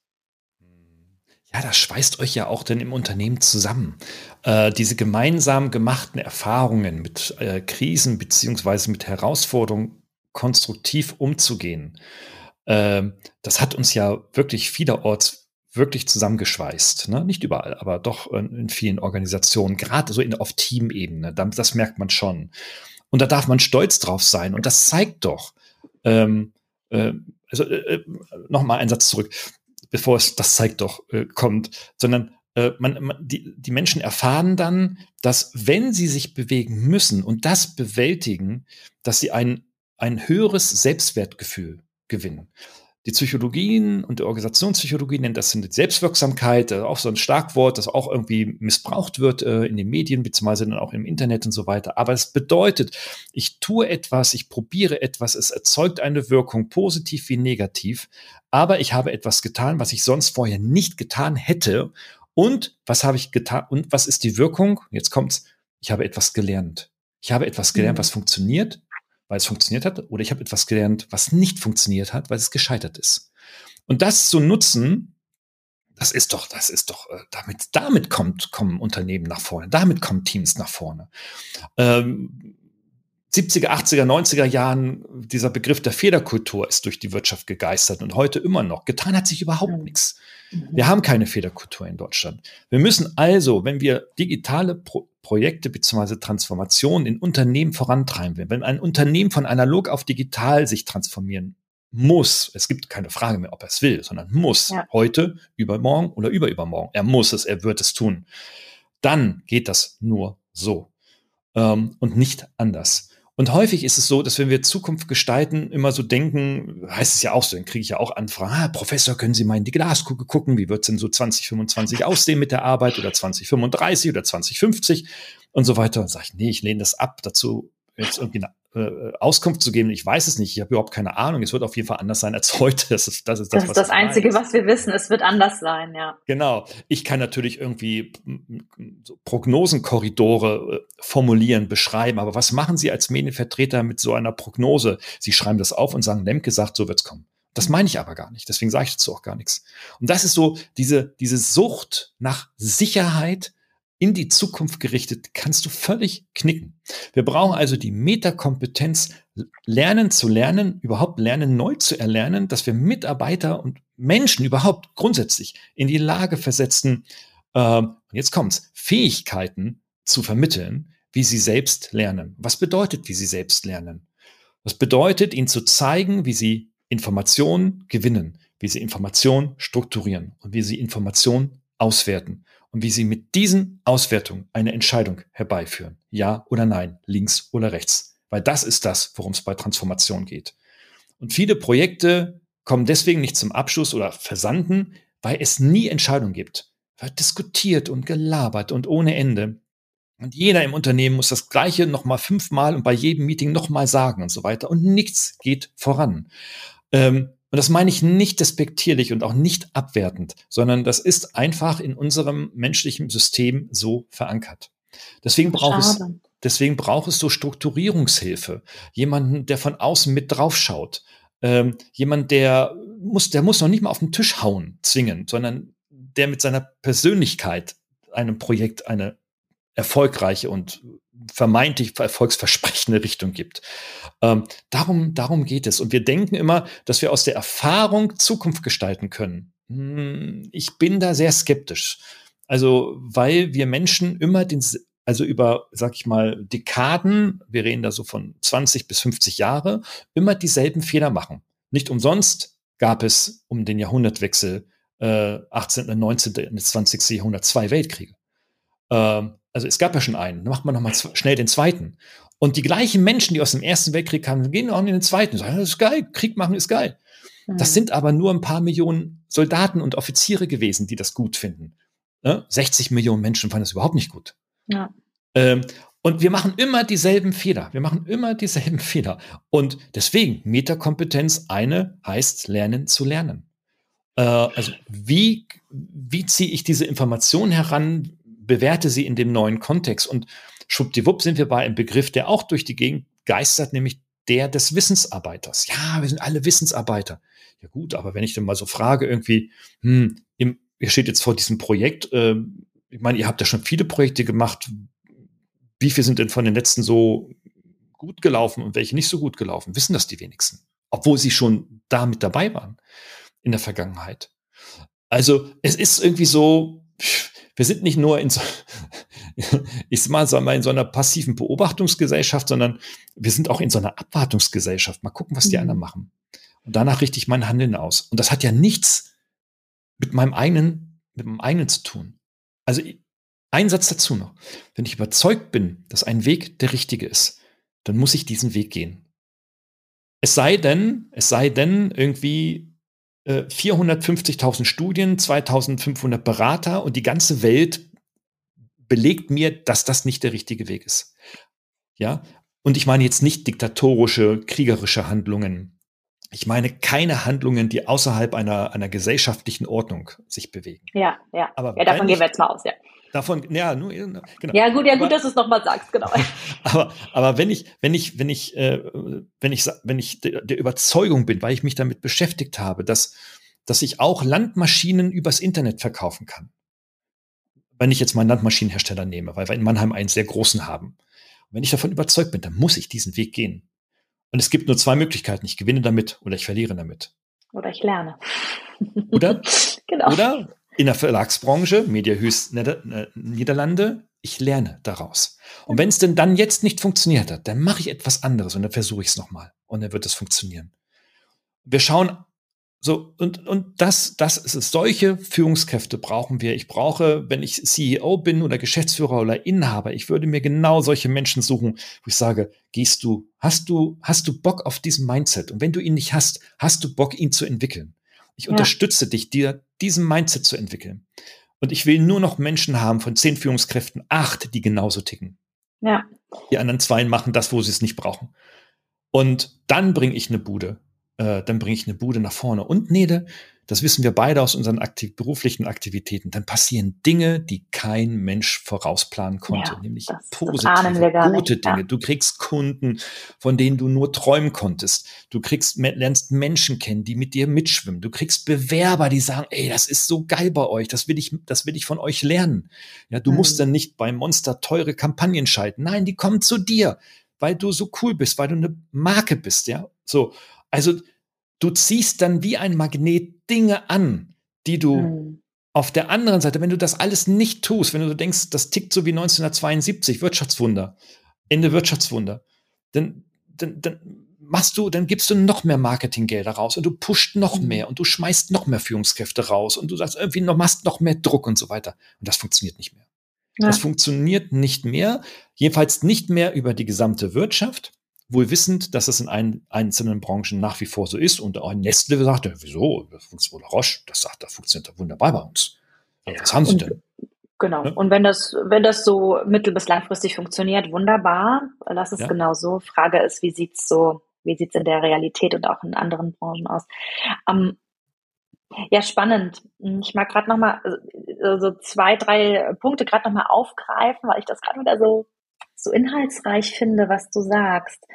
S2: ja, das schweißt euch ja auch dann im Unternehmen zusammen. Äh, diese gemeinsam gemachten Erfahrungen mit äh, Krisen beziehungsweise mit Herausforderungen konstruktiv umzugehen, äh, das hat uns ja wirklich vielerorts wirklich zusammengeschweißt. Ne? Nicht überall, aber doch in, in vielen Organisationen, gerade so in, auf Teamebene. Das merkt man schon. Und da darf man stolz drauf sein. Und das zeigt doch, ähm, äh, also äh, äh nochmal einen Satz zurück bevor es, das zeigt doch, äh, kommt, sondern äh, man, man, die, die Menschen erfahren dann, dass wenn sie sich bewegen müssen und das bewältigen, dass sie ein, ein höheres Selbstwertgefühl gewinnen. Die Psychologien und die Organisationspsychologie nennt das die Selbstwirksamkeit, äh, auch so ein Starkwort, das auch irgendwie missbraucht wird äh, in den Medien, beziehungsweise dann auch im Internet und so weiter. Aber es bedeutet, ich tue etwas, ich probiere etwas, es erzeugt eine Wirkung, positiv wie negativ, aber ich habe etwas getan, was ich sonst vorher nicht getan hätte. Und was habe ich getan? Und was ist die Wirkung? Jetzt kommt's. Ich habe etwas gelernt. Ich habe etwas gelernt, mhm. was funktioniert weil es funktioniert hat, oder ich habe etwas gelernt, was nicht funktioniert hat, weil es gescheitert ist. Und das zu nutzen, das ist doch, das ist doch, äh, damit, damit kommt, kommen Unternehmen nach vorne, damit kommen Teams nach vorne. Ähm, 70er, 80er, 90er Jahren, dieser Begriff der Federkultur ist durch die Wirtschaft gegeistert und heute immer noch. Getan hat sich überhaupt nichts. Wir haben keine Federkultur in Deutschland. Wir müssen also, wenn wir digitale Pro Projekte bzw. Transformationen in Unternehmen vorantreiben will, wenn ein Unternehmen von analog auf digital sich transformieren muss, es gibt keine Frage mehr, ob er es will, sondern muss, ja. heute, übermorgen oder überübermorgen, er muss es, er wird es tun, dann geht das nur so ähm, und nicht anders. Und häufig ist es so, dass wenn wir Zukunft gestalten, immer so denken, heißt es ja auch so, dann kriege ich ja auch Anfragen, ah, Professor, können Sie mal in die Glaskugel gucken, wie wird es denn so 2025 aussehen mit der Arbeit oder 2035 oder 2050 und so weiter. Und sage ich, nee, ich lehne das ab. Dazu jetzt irgendwie eine äh, Auskunft zu geben, ich weiß es nicht, ich habe überhaupt keine Ahnung. Es wird auf jeden Fall anders sein als heute.
S1: Das ist das, ist das, das, ist das Einzige, weiß. was wir wissen. Es wird anders sein, ja.
S2: Genau. Ich kann natürlich irgendwie so Prognosenkorridore äh, formulieren, beschreiben, aber was machen Sie als Medienvertreter mit so einer Prognose? Sie schreiben das auf und sagen, Lemke sagt, so wird's kommen. Das meine ich aber gar nicht. Deswegen sage ich dazu auch gar nichts. Und das ist so diese, diese Sucht nach Sicherheit, in die Zukunft gerichtet, kannst du völlig knicken. Wir brauchen also die Metakompetenz, lernen zu lernen, überhaupt lernen neu zu erlernen, dass wir Mitarbeiter und Menschen überhaupt grundsätzlich in die Lage versetzen, äh, jetzt kommt's, Fähigkeiten zu vermitteln, wie sie selbst lernen. Was bedeutet, wie sie selbst lernen? Was bedeutet, ihnen zu zeigen, wie sie Informationen gewinnen, wie sie Informationen strukturieren und wie sie Informationen auswerten und wie Sie mit diesen Auswertungen eine Entscheidung herbeiführen. Ja oder nein, links oder rechts. Weil das ist das, worum es bei Transformation geht. Und viele Projekte kommen deswegen nicht zum Abschluss oder versanden, weil es nie Entscheidung gibt. Wird diskutiert und gelabert und ohne Ende. Und jeder im Unternehmen muss das Gleiche nochmal fünfmal und bei jedem Meeting nochmal sagen und so weiter. Und nichts geht voran. Ähm, und das meine ich nicht despektierlich und auch nicht abwertend, sondern das ist einfach in unserem menschlichen System so verankert. Deswegen braucht es, deswegen braucht es so Strukturierungshilfe. Jemanden, der von außen mit draufschaut. Ähm, jemand, der muss, der muss noch nicht mal auf den Tisch hauen, zwingen, sondern der mit seiner Persönlichkeit einem Projekt eine erfolgreiche und vermeintlich erfolgsversprechende Richtung gibt. Ähm, darum, darum geht es. Und wir denken immer, dass wir aus der Erfahrung Zukunft gestalten können. Hm, ich bin da sehr skeptisch. Also, weil wir Menschen immer den, also über, sag ich mal, Dekaden, wir reden da so von 20 bis 50 Jahre, immer dieselben Fehler machen. Nicht umsonst gab es um den Jahrhundertwechsel äh, 18., 19., 20. Jahrhundert zwei Weltkriege. Ähm, also es gab ja schon einen, dann macht man nochmal schnell den zweiten. Und die gleichen Menschen, die aus dem Ersten Weltkrieg kamen, gehen auch in den Zweiten. Sagen, das ist geil, Krieg machen ist geil. Das mhm. sind aber nur ein paar Millionen Soldaten und Offiziere gewesen, die das gut finden. Ne? 60 Millionen Menschen fanden das überhaupt nicht gut. Ja. Ähm, und wir machen immer dieselben Fehler. Wir machen immer dieselben Fehler. Und deswegen, Metakompetenz, eine heißt lernen zu lernen. Äh, also wie, wie ziehe ich diese Information heran, bewerte sie in dem neuen Kontext und schwuppdiwupp sind wir bei einem Begriff, der auch durch die Gegend geistert, nämlich der des Wissensarbeiters. Ja, wir sind alle Wissensarbeiter. Ja gut, aber wenn ich dann mal so frage, irgendwie, hm, ihr steht jetzt vor diesem Projekt, äh, ich meine, ihr habt ja schon viele Projekte gemacht. Wie viele sind denn von den letzten so gut gelaufen und welche nicht so gut gelaufen? Wissen das die wenigsten? Obwohl sie schon da mit dabei waren in der Vergangenheit. Also es ist irgendwie so, wir sind nicht nur in so, ich mal, sag mal in so einer passiven Beobachtungsgesellschaft, sondern wir sind auch in so einer Abwartungsgesellschaft. Mal gucken, was die mhm. anderen machen. Und danach richte ich mein Handeln aus. Und das hat ja nichts mit meinem eigenen, mit meinem eigenen zu tun. Also ein Satz dazu noch. Wenn ich überzeugt bin, dass ein Weg der richtige ist, dann muss ich diesen Weg gehen. Es sei denn, es sei denn irgendwie 450.000 äh, Studien, 2.500 Berater und die ganze Welt belegt mir, dass das nicht der richtige Weg ist. Ja, und ich meine jetzt nicht diktatorische, kriegerische Handlungen. Ich meine keine Handlungen, die außerhalb einer, einer gesellschaftlichen Ordnung sich bewegen.
S3: Ja, ja. Aber ja, davon gehen wir jetzt mal aus, ja.
S2: Davon, ja, nur,
S3: genau. Ja, gut, ja, gut, aber, dass du es nochmal sagst, genau.
S2: aber, aber wenn ich, wenn ich, wenn ich, äh, wenn ich, wenn ich der, der Überzeugung bin, weil ich mich damit beschäftigt habe, dass, dass ich auch Landmaschinen übers Internet verkaufen kann. Wenn ich jetzt mal einen Landmaschinenhersteller nehme, weil wir in Mannheim einen sehr großen haben. Und wenn ich davon überzeugt bin, dann muss ich diesen Weg gehen. Und es gibt nur zwei Möglichkeiten. Ich gewinne damit oder ich verliere damit.
S3: Oder ich lerne.
S2: Oder? genau. Oder in der Verlagsbranche, Mediahüs äh, Niederlande, ich lerne daraus. Und wenn es denn dann jetzt nicht funktioniert hat, dann mache ich etwas anderes und dann versuche ich es nochmal und dann wird es funktionieren. Wir schauen so, und, und das, das ist es. Solche Führungskräfte brauchen wir. Ich brauche, wenn ich CEO bin oder Geschäftsführer oder Inhaber, ich würde mir genau solche Menschen suchen, wo ich sage, gehst du, hast du, hast du Bock auf diesen Mindset? Und wenn du ihn nicht hast, hast du Bock, ihn zu entwickeln? Ich ja. unterstütze dich, dir diesen Mindset zu entwickeln. Und ich will nur noch Menschen haben von zehn Führungskräften, acht, die genauso ticken. Ja. Die anderen zwei machen das, wo sie es nicht brauchen. Und dann bringe ich eine Bude. Äh, dann bringe ich eine Bude nach vorne. Und Nede, das wissen wir beide aus unseren aktiv beruflichen Aktivitäten, dann passieren Dinge, die kein Mensch vorausplanen konnte, ja, nämlich das, positive, das gute Dinge. Ja. Du kriegst Kunden, von denen du nur träumen konntest. Du kriegst, lernst Menschen kennen, die mit dir mitschwimmen. Du kriegst Bewerber, die sagen, ey, das ist so geil bei euch, das will ich, das will ich von euch lernen. Ja, du mhm. musst dann nicht bei Monster teure Kampagnen schalten. Nein, die kommen zu dir, weil du so cool bist, weil du eine Marke bist, ja. So. Also, du ziehst dann wie ein Magnet Dinge an, die du mhm. auf der anderen Seite, wenn du das alles nicht tust, wenn du denkst, das tickt so wie 1972, Wirtschaftswunder, Ende Wirtschaftswunder, dann, dann, dann machst du, dann gibst du noch mehr Marketinggelder raus und du pusht noch mhm. mehr und du schmeißt noch mehr Führungskräfte raus und du sagst irgendwie noch, machst noch mehr Druck und so weiter. Und das funktioniert nicht mehr. Ja. Das funktioniert nicht mehr, jedenfalls nicht mehr über die gesamte Wirtschaft wohl wissend, dass es in ein, einzelnen Branchen nach wie vor so ist. Und auch Nestle sagte, wieso? Oder Roche, das sagt, das funktioniert wunderbar bei uns.
S3: Was haben sie denn? Genau. Ne? Und wenn das, wenn das so mittel- bis langfristig funktioniert, wunderbar. Lass es ja. genau so. Frage ist, wie sieht's so, wie sieht's in der Realität und auch in anderen Branchen aus? Ähm, ja, spannend. Ich mag gerade noch mal äh, so zwei, drei Punkte gerade noch mal aufgreifen, weil ich das gerade wieder so so inhaltsreich finde, was du sagst.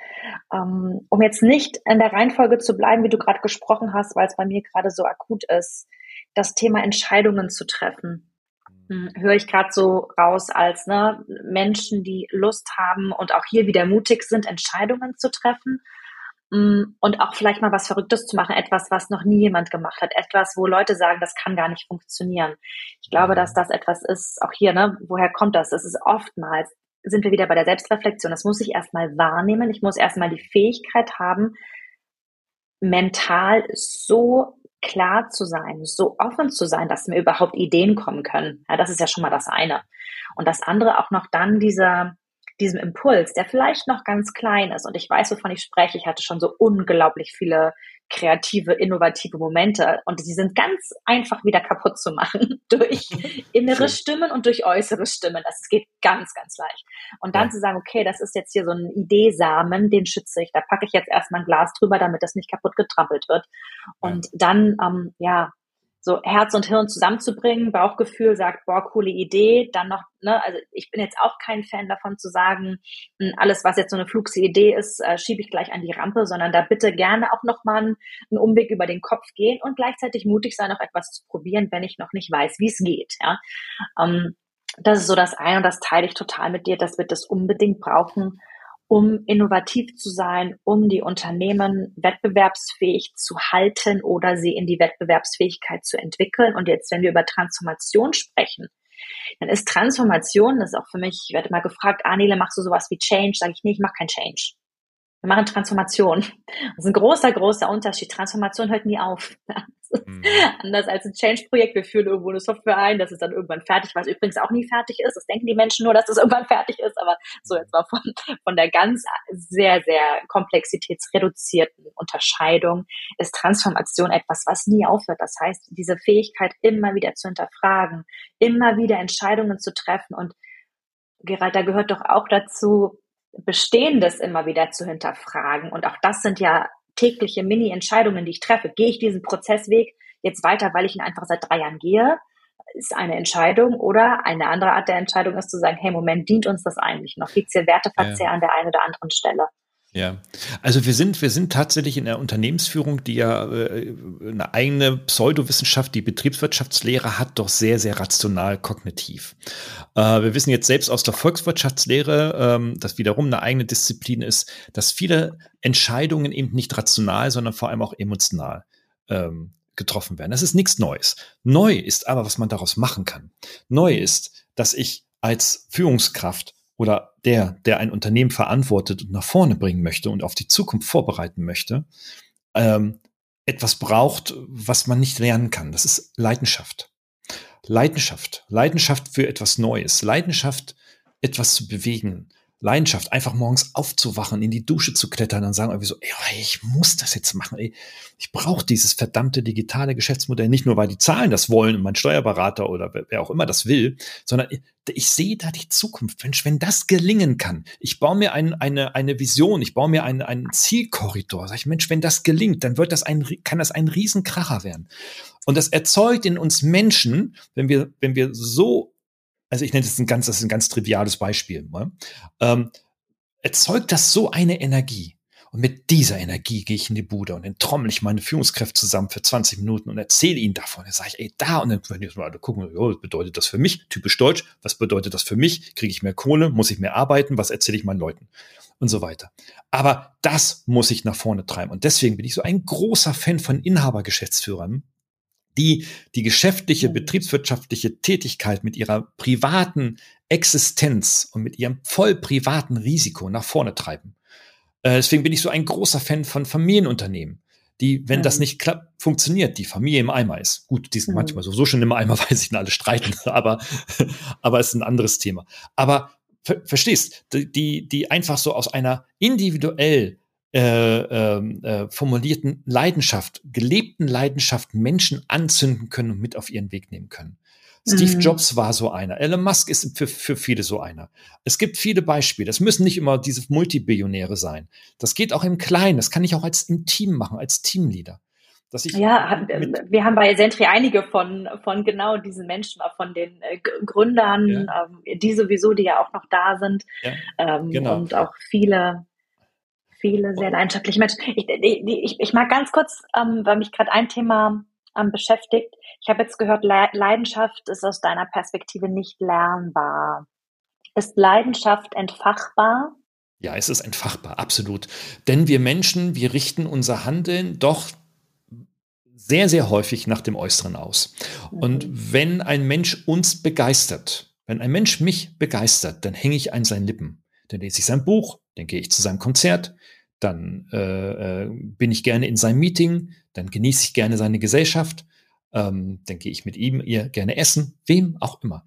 S3: Ähm, um jetzt nicht in der Reihenfolge zu bleiben, wie du gerade gesprochen hast, weil es bei mir gerade so akut ist, das Thema Entscheidungen zu treffen. Hm, höre ich gerade so raus als ne, Menschen, die Lust haben und auch hier wieder mutig sind, Entscheidungen zu treffen.
S1: Mm, und auch vielleicht mal was Verrücktes zu machen, etwas, was noch nie jemand gemacht hat, etwas, wo Leute sagen, das kann gar nicht funktionieren. Ich glaube, dass das etwas ist, auch hier, ne, woher kommt das? Das ist oftmals, sind wir wieder bei der Selbstreflexion. Das muss ich erstmal wahrnehmen. Ich muss erstmal die Fähigkeit haben, mental so klar zu sein, so offen zu sein, dass mir überhaupt Ideen kommen können. Ja, das ist ja schon mal das eine. Und das andere auch noch dann dieser, diesem Impuls, der vielleicht noch ganz klein ist. Und ich weiß, wovon ich spreche. Ich hatte schon so unglaublich viele kreative, innovative Momente. Und sie sind ganz einfach wieder kaputt zu machen durch innere Stimmen und durch äußere Stimmen. Das geht ganz, ganz leicht. Und dann ja. zu sagen, okay, das ist jetzt hier so ein Ideesamen, den schütze ich. Da packe ich jetzt erstmal ein Glas drüber, damit das nicht kaputt getrampelt wird. Und dann, ähm, ja, so Herz und Hirn zusammenzubringen. Bauchgefühl sagt, boah, coole Idee. Dann noch, ne, also ich bin jetzt auch kein Fan davon zu sagen, hm, alles, was jetzt so eine fluxe Idee ist, äh, schiebe ich gleich an die Rampe, sondern da bitte gerne auch nochmal einen, einen Umweg über den Kopf gehen und gleichzeitig mutig sein, auch etwas zu probieren, wenn ich noch nicht weiß, wie es geht. Ja. Ähm, das ist so das eine und das teile ich total mit dir, dass wir das unbedingt brauchen, um innovativ zu sein, um die Unternehmen wettbewerbsfähig zu halten oder sie in die Wettbewerbsfähigkeit zu entwickeln. Und jetzt, wenn wir über Transformation sprechen, dann ist Transformation, das ist auch für mich, ich werde mal gefragt, Anile, machst du sowas wie Change? Sage ich, nee, ich mache kein Change. Wir machen Transformation. Das ist ein großer, großer Unterschied. Transformation hört nie auf. Mhm. Anders als ein Change-Projekt. Wir führen irgendwo eine Software ein, das ist dann irgendwann fertig, was übrigens auch nie fertig ist. Das denken die Menschen nur, dass das irgendwann fertig ist. Aber so jetzt mal von, von der ganz sehr, sehr komplexitätsreduzierten Unterscheidung ist Transformation etwas, was nie aufhört. Das heißt, diese Fähigkeit immer wieder zu hinterfragen, immer wieder Entscheidungen zu treffen und Gerald, da gehört doch auch dazu, Bestehendes immer wieder zu hinterfragen. Und auch das sind ja tägliche Mini-Entscheidungen, die ich treffe. Gehe ich diesen Prozessweg jetzt weiter, weil ich ihn einfach seit drei Jahren gehe? Ist eine Entscheidung oder eine andere Art der Entscheidung ist zu sagen, hey, Moment, dient uns das eigentlich noch? Gibt es hier Werteverzehr ja. an der einen oder anderen Stelle?
S2: Ja, also wir sind, wir sind tatsächlich in der Unternehmensführung, die ja äh, eine eigene Pseudowissenschaft, die Betriebswirtschaftslehre hat, doch sehr, sehr rational kognitiv. Äh, wir wissen jetzt selbst aus der Volkswirtschaftslehre, ähm, dass wiederum eine eigene Disziplin ist, dass viele Entscheidungen eben nicht rational, sondern vor allem auch emotional ähm, getroffen werden. Das ist nichts Neues. Neu ist aber, was man daraus machen kann. Neu ist, dass ich als Führungskraft oder der, der ein Unternehmen verantwortet und nach vorne bringen möchte und auf die Zukunft vorbereiten möchte, ähm, etwas braucht, was man nicht lernen kann. Das ist Leidenschaft. Leidenschaft. Leidenschaft für etwas Neues. Leidenschaft, etwas zu bewegen. Leidenschaft, einfach morgens aufzuwachen, in die Dusche zu klettern und sagen irgendwie so, ey, ich muss das jetzt machen, ey. Ich brauche dieses verdammte digitale Geschäftsmodell nicht nur, weil die Zahlen das wollen und mein Steuerberater oder wer auch immer das will, sondern ich, ich sehe da die Zukunft. Mensch, wenn das gelingen kann, ich baue mir ein, eine, eine Vision, ich baue mir einen, einen Zielkorridor, sag ich, Mensch, wenn das gelingt, dann wird das ein, kann das ein Riesenkracher werden. Und das erzeugt in uns Menschen, wenn wir, wenn wir so also ich nenne das ein ganz, das ist ein ganz triviales Beispiel, ne? ähm, erzeugt das so eine Energie. Und mit dieser Energie gehe ich in die Bude und dann trommel ich meine Führungskräfte zusammen für 20 Minuten und erzähle ihnen davon. Dann sage ich, ey, da, und dann wenn ich mal gucken, jo, was bedeutet das für mich? Typisch deutsch, was bedeutet das für mich? Kriege ich mehr Kohle? Muss ich mehr arbeiten? Was erzähle ich meinen Leuten? Und so weiter. Aber das muss ich nach vorne treiben. Und deswegen bin ich so ein großer Fan von Inhabergeschäftsführern, die die geschäftliche, betriebswirtschaftliche Tätigkeit mit ihrer privaten Existenz und mit ihrem voll privaten Risiko nach vorne treiben. Äh, deswegen bin ich so ein großer Fan von Familienunternehmen, die, wenn mhm. das nicht klappt, funktioniert, die Familie im Eimer ist. Gut, die sind mhm. manchmal sowieso schon im Eimer, weil sich alle streiten, aber, aber es ist ein anderes Thema. Aber ver verstehst, die, die einfach so aus einer individuell äh, ähm, äh, formulierten Leidenschaft, gelebten Leidenschaft Menschen anzünden können und mit auf ihren Weg nehmen können. Steve mhm. Jobs war so einer. Elon Musk ist für, für viele so einer. Es gibt viele Beispiele. Das müssen nicht immer diese Multibillionäre sein. Das geht auch im Kleinen. Das kann ich auch als im Team machen, als Teamleader.
S1: Dass ich ja, wir haben bei Sentry einige von, von genau diesen Menschen, von den äh, Gründern, ja. ähm, die sowieso, die ja auch noch da sind. Ja, ähm, genau. Und auch viele viele sehr leidenschaftliche Menschen. Ich, ich, ich mag ganz kurz, ähm, weil mich gerade ein Thema ähm, beschäftigt. Ich habe jetzt gehört, Le Leidenschaft ist aus deiner Perspektive nicht lernbar. Ist Leidenschaft entfachbar?
S2: Ja, es ist entfachbar, absolut. Denn wir Menschen, wir richten unser Handeln doch sehr, sehr häufig nach dem Äußeren aus. Und mhm. wenn ein Mensch uns begeistert, wenn ein Mensch mich begeistert, dann hänge ich an seinen Lippen. Dann lese ich sein Buch, dann gehe ich zu seinem Konzert, dann äh, äh, bin ich gerne in seinem Meeting, dann genieße ich gerne seine Gesellschaft, ähm, dann gehe ich mit ihm, ihr gerne essen, wem auch immer.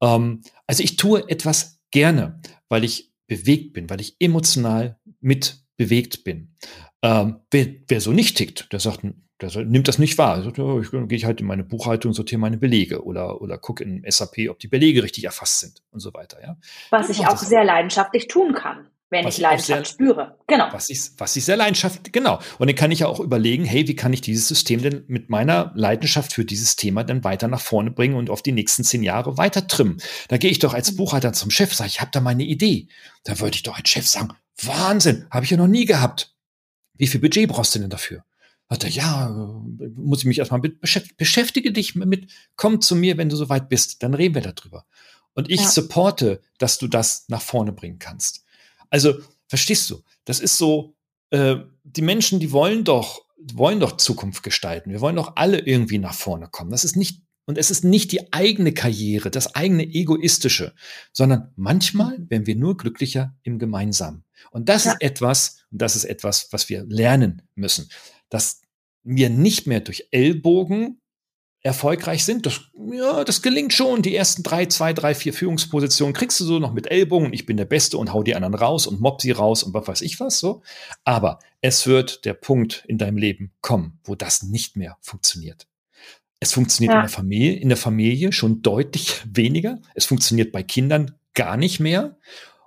S2: Ähm, also ich tue etwas gerne, weil ich bewegt bin, weil ich emotional mit bewegt bin. Ähm, wer, wer so nicht tickt, der sagt, der nimmt das nicht wahr. Sagt, oh, ich gehe halt in meine Buchhaltung, sortiere meine Belege oder, oder gucke in SAP, ob die Belege richtig erfasst sind und so weiter. Ja?
S1: Was ich auch sehr leidenschaftlich tun kann wenn was ich Leidenschaft sehr, spüre. Genau.
S2: Was ich, was ich sehr Leidenschaft, genau. Und dann kann ich ja auch überlegen, hey, wie kann ich dieses System denn mit meiner Leidenschaft für dieses Thema dann weiter nach vorne bringen und auf die nächsten zehn Jahre weiter trimmen. Da gehe ich doch als mhm. Buchhalter zum Chef, sage ich, habe da meine Idee. Da würde ich doch als Chef sagen, Wahnsinn, habe ich ja noch nie gehabt. Wie viel Budget brauchst du denn dafür? Hat er, ja, muss ich mich erstmal mit beschäftigen. Beschäftige dich mit, komm zu mir, wenn du soweit bist, dann reden wir darüber. Und ich ja. supporte, dass du das nach vorne bringen kannst. Also, verstehst du? Das ist so, äh, die Menschen, die wollen doch, wollen doch Zukunft gestalten. Wir wollen doch alle irgendwie nach vorne kommen. Das ist nicht, und es ist nicht die eigene Karriere, das eigene Egoistische, sondern manchmal werden wir nur glücklicher im Gemeinsamen. Und das ja. ist etwas, und das ist etwas, was wir lernen müssen, dass wir nicht mehr durch Ellbogen erfolgreich sind. Das, ja, das gelingt schon. Die ersten drei, zwei, drei, vier Führungspositionen kriegst du so noch mit Ellbogen. Ich bin der Beste und hau die anderen raus und mob sie raus und was weiß ich was so. Aber es wird der Punkt in deinem Leben kommen, wo das nicht mehr funktioniert. Es funktioniert ja. in der Familie, in der Familie schon deutlich weniger. Es funktioniert bei Kindern gar nicht mehr.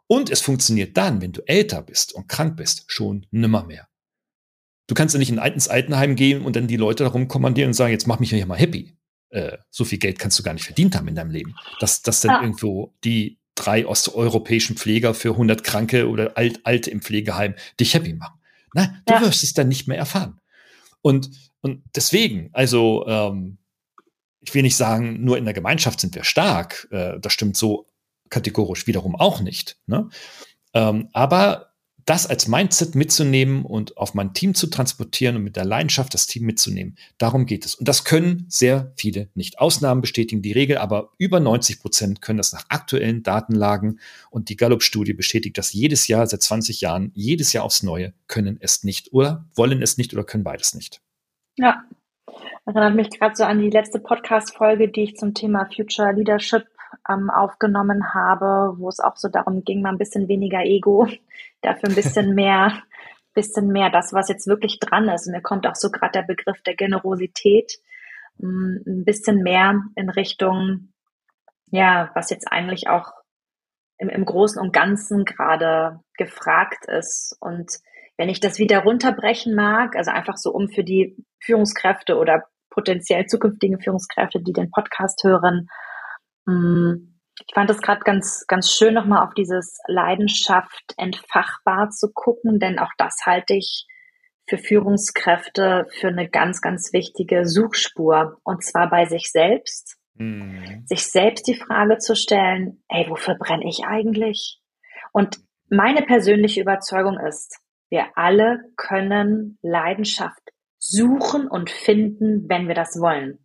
S2: Und es funktioniert dann, wenn du älter bist und krank bist, schon nimmer mehr. Du kannst ja nicht ins Altenheim gehen und dann die Leute darum kommandieren und sagen, jetzt mach mich ja hier mal happy. Äh, so viel Geld kannst du gar nicht verdient haben in deinem Leben. Dass, dass dann ja. irgendwo die drei osteuropäischen Pfleger für 100 Kranke oder Alt, Alte im Pflegeheim dich happy machen. Na, du ja. wirst es dann nicht mehr erfahren. Und, und deswegen, also, ähm, ich will nicht sagen, nur in der Gemeinschaft sind wir stark. Äh, das stimmt so kategorisch wiederum auch nicht. Ne? Ähm, aber das als Mindset mitzunehmen und auf mein Team zu transportieren und mit der Leidenschaft das Team mitzunehmen. Darum geht es. Und das können sehr viele nicht. Ausnahmen bestätigen die Regel, aber über 90 Prozent können das nach aktuellen Datenlagen. Und die Gallup-Studie bestätigt das jedes Jahr, seit 20 Jahren, jedes Jahr aufs Neue, können es nicht oder wollen es nicht oder können beides nicht.
S1: Ja, erinnert mich gerade so an die letzte Podcast-Folge, die ich zum Thema Future Leadership ähm, aufgenommen habe, wo es auch so darum ging, mal ein bisschen weniger Ego, dafür ein bisschen mehr, bisschen mehr das, was jetzt wirklich dran ist. Und mir kommt auch so gerade der Begriff der Generosität ähm, ein bisschen mehr in Richtung, ja, was jetzt eigentlich auch im, im Großen und Ganzen gerade gefragt ist. Und wenn ich das wieder runterbrechen mag, also einfach so um für die Führungskräfte oder potenziell zukünftigen Führungskräfte, die den Podcast hören, Mm, ich fand es gerade ganz, ganz schön, nochmal auf dieses Leidenschaft entfachbar zu gucken, denn auch das halte ich für Führungskräfte für eine ganz, ganz wichtige Suchspur. Und zwar bei sich selbst. Mhm. Sich selbst die Frage zu stellen, ey, wofür brenne ich eigentlich? Und meine persönliche Überzeugung ist, wir alle können Leidenschaft suchen und finden, wenn wir das wollen.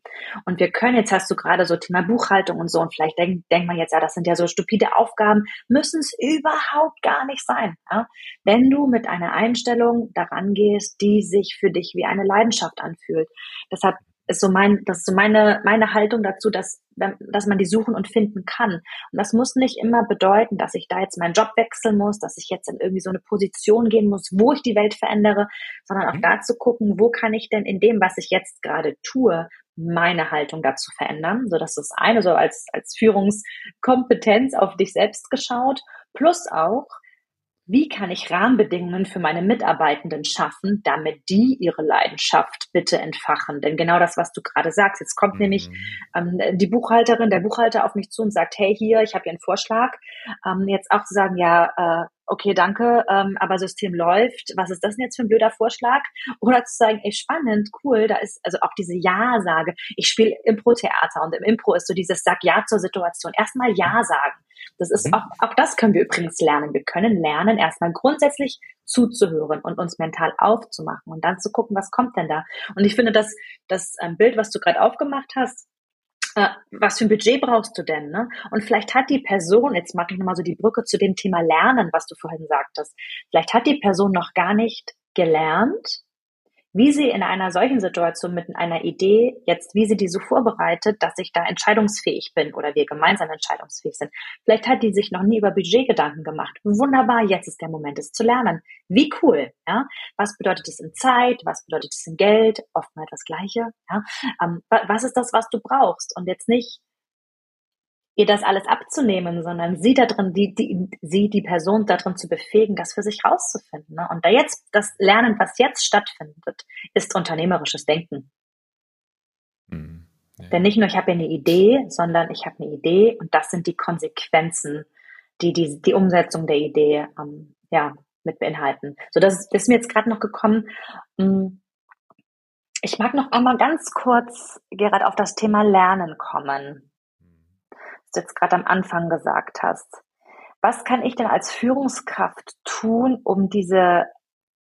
S1: Und wir können, jetzt hast du gerade so Thema Buchhaltung und so, und vielleicht denkt denk man jetzt, ja, das sind ja so stupide Aufgaben, müssen es überhaupt gar nicht sein. Ja? Wenn du mit einer Einstellung daran gehst, die sich für dich wie eine Leidenschaft anfühlt. Deshalb ist so mein, das ist so meine, meine Haltung dazu, dass, dass man die suchen und finden kann. Und das muss nicht immer bedeuten, dass ich da jetzt meinen Job wechseln muss, dass ich jetzt in irgendwie so eine Position gehen muss, wo ich die Welt verändere, sondern auch mhm. da zu gucken, wo kann ich denn in dem, was ich jetzt gerade tue, meine Haltung dazu verändern. So, dass das eine so als, als Führungskompetenz auf dich selbst geschaut, plus auch, wie kann ich Rahmenbedingungen für meine Mitarbeitenden schaffen, damit die ihre Leidenschaft bitte entfachen? Denn genau das, was du gerade sagst, jetzt kommt mhm. nämlich ähm, die Buchhalterin, der Buchhalter auf mich zu und sagt, hey hier, ich habe hier einen Vorschlag. Ähm, jetzt auch zu sagen, ja, äh, okay, danke, ähm, aber System läuft, was ist das denn jetzt für ein blöder Vorschlag? Oder zu sagen, ey, spannend, cool, da ist also auch diese Ja-Sage. Ich spiele Impro-Theater und im Impro ist so dieses Sag Ja zur Situation. Erstmal Ja sagen. Das ist mhm. auch, auch das können wir übrigens lernen. Wir können lernen, erstmal grundsätzlich zuzuhören und uns mental aufzumachen und dann zu gucken, was kommt denn da. Und ich finde, dass das ähm, Bild, was du gerade aufgemacht hast, äh, was für ein Budget brauchst du denn? Ne? Und vielleicht hat die Person, jetzt mache ich nochmal so die Brücke zu dem Thema Lernen, was du vorhin sagtest, vielleicht hat die Person noch gar nicht gelernt, wie sie in einer solchen Situation mit einer Idee jetzt, wie sie die so vorbereitet, dass ich da entscheidungsfähig bin oder wir gemeinsam entscheidungsfähig sind. Vielleicht hat die sich noch nie über Budget Gedanken gemacht. Wunderbar, jetzt ist der Moment, es zu lernen. Wie cool, ja? Was bedeutet es in Zeit? Was bedeutet es in Geld? Oftmals das Gleiche, ja? Ähm, was ist das, was du brauchst? Und jetzt nicht ihr das alles abzunehmen, sondern sie da drin, die, die, sie, die Person da drin zu befähigen, das für sich rauszufinden. Ne? Und da jetzt, das Lernen, was jetzt stattfindet, ist unternehmerisches Denken. Mhm. Ja. Denn nicht nur ich habe eine Idee, sondern ich habe eine Idee und das sind die Konsequenzen, die die, die Umsetzung der Idee ähm, ja, mit beinhalten. So, das ist mir jetzt gerade noch gekommen. Hm, ich mag noch einmal ganz kurz, Gerhard, auf das Thema Lernen kommen jetzt gerade am Anfang gesagt hast. Was kann ich denn als Führungskraft tun, um diese,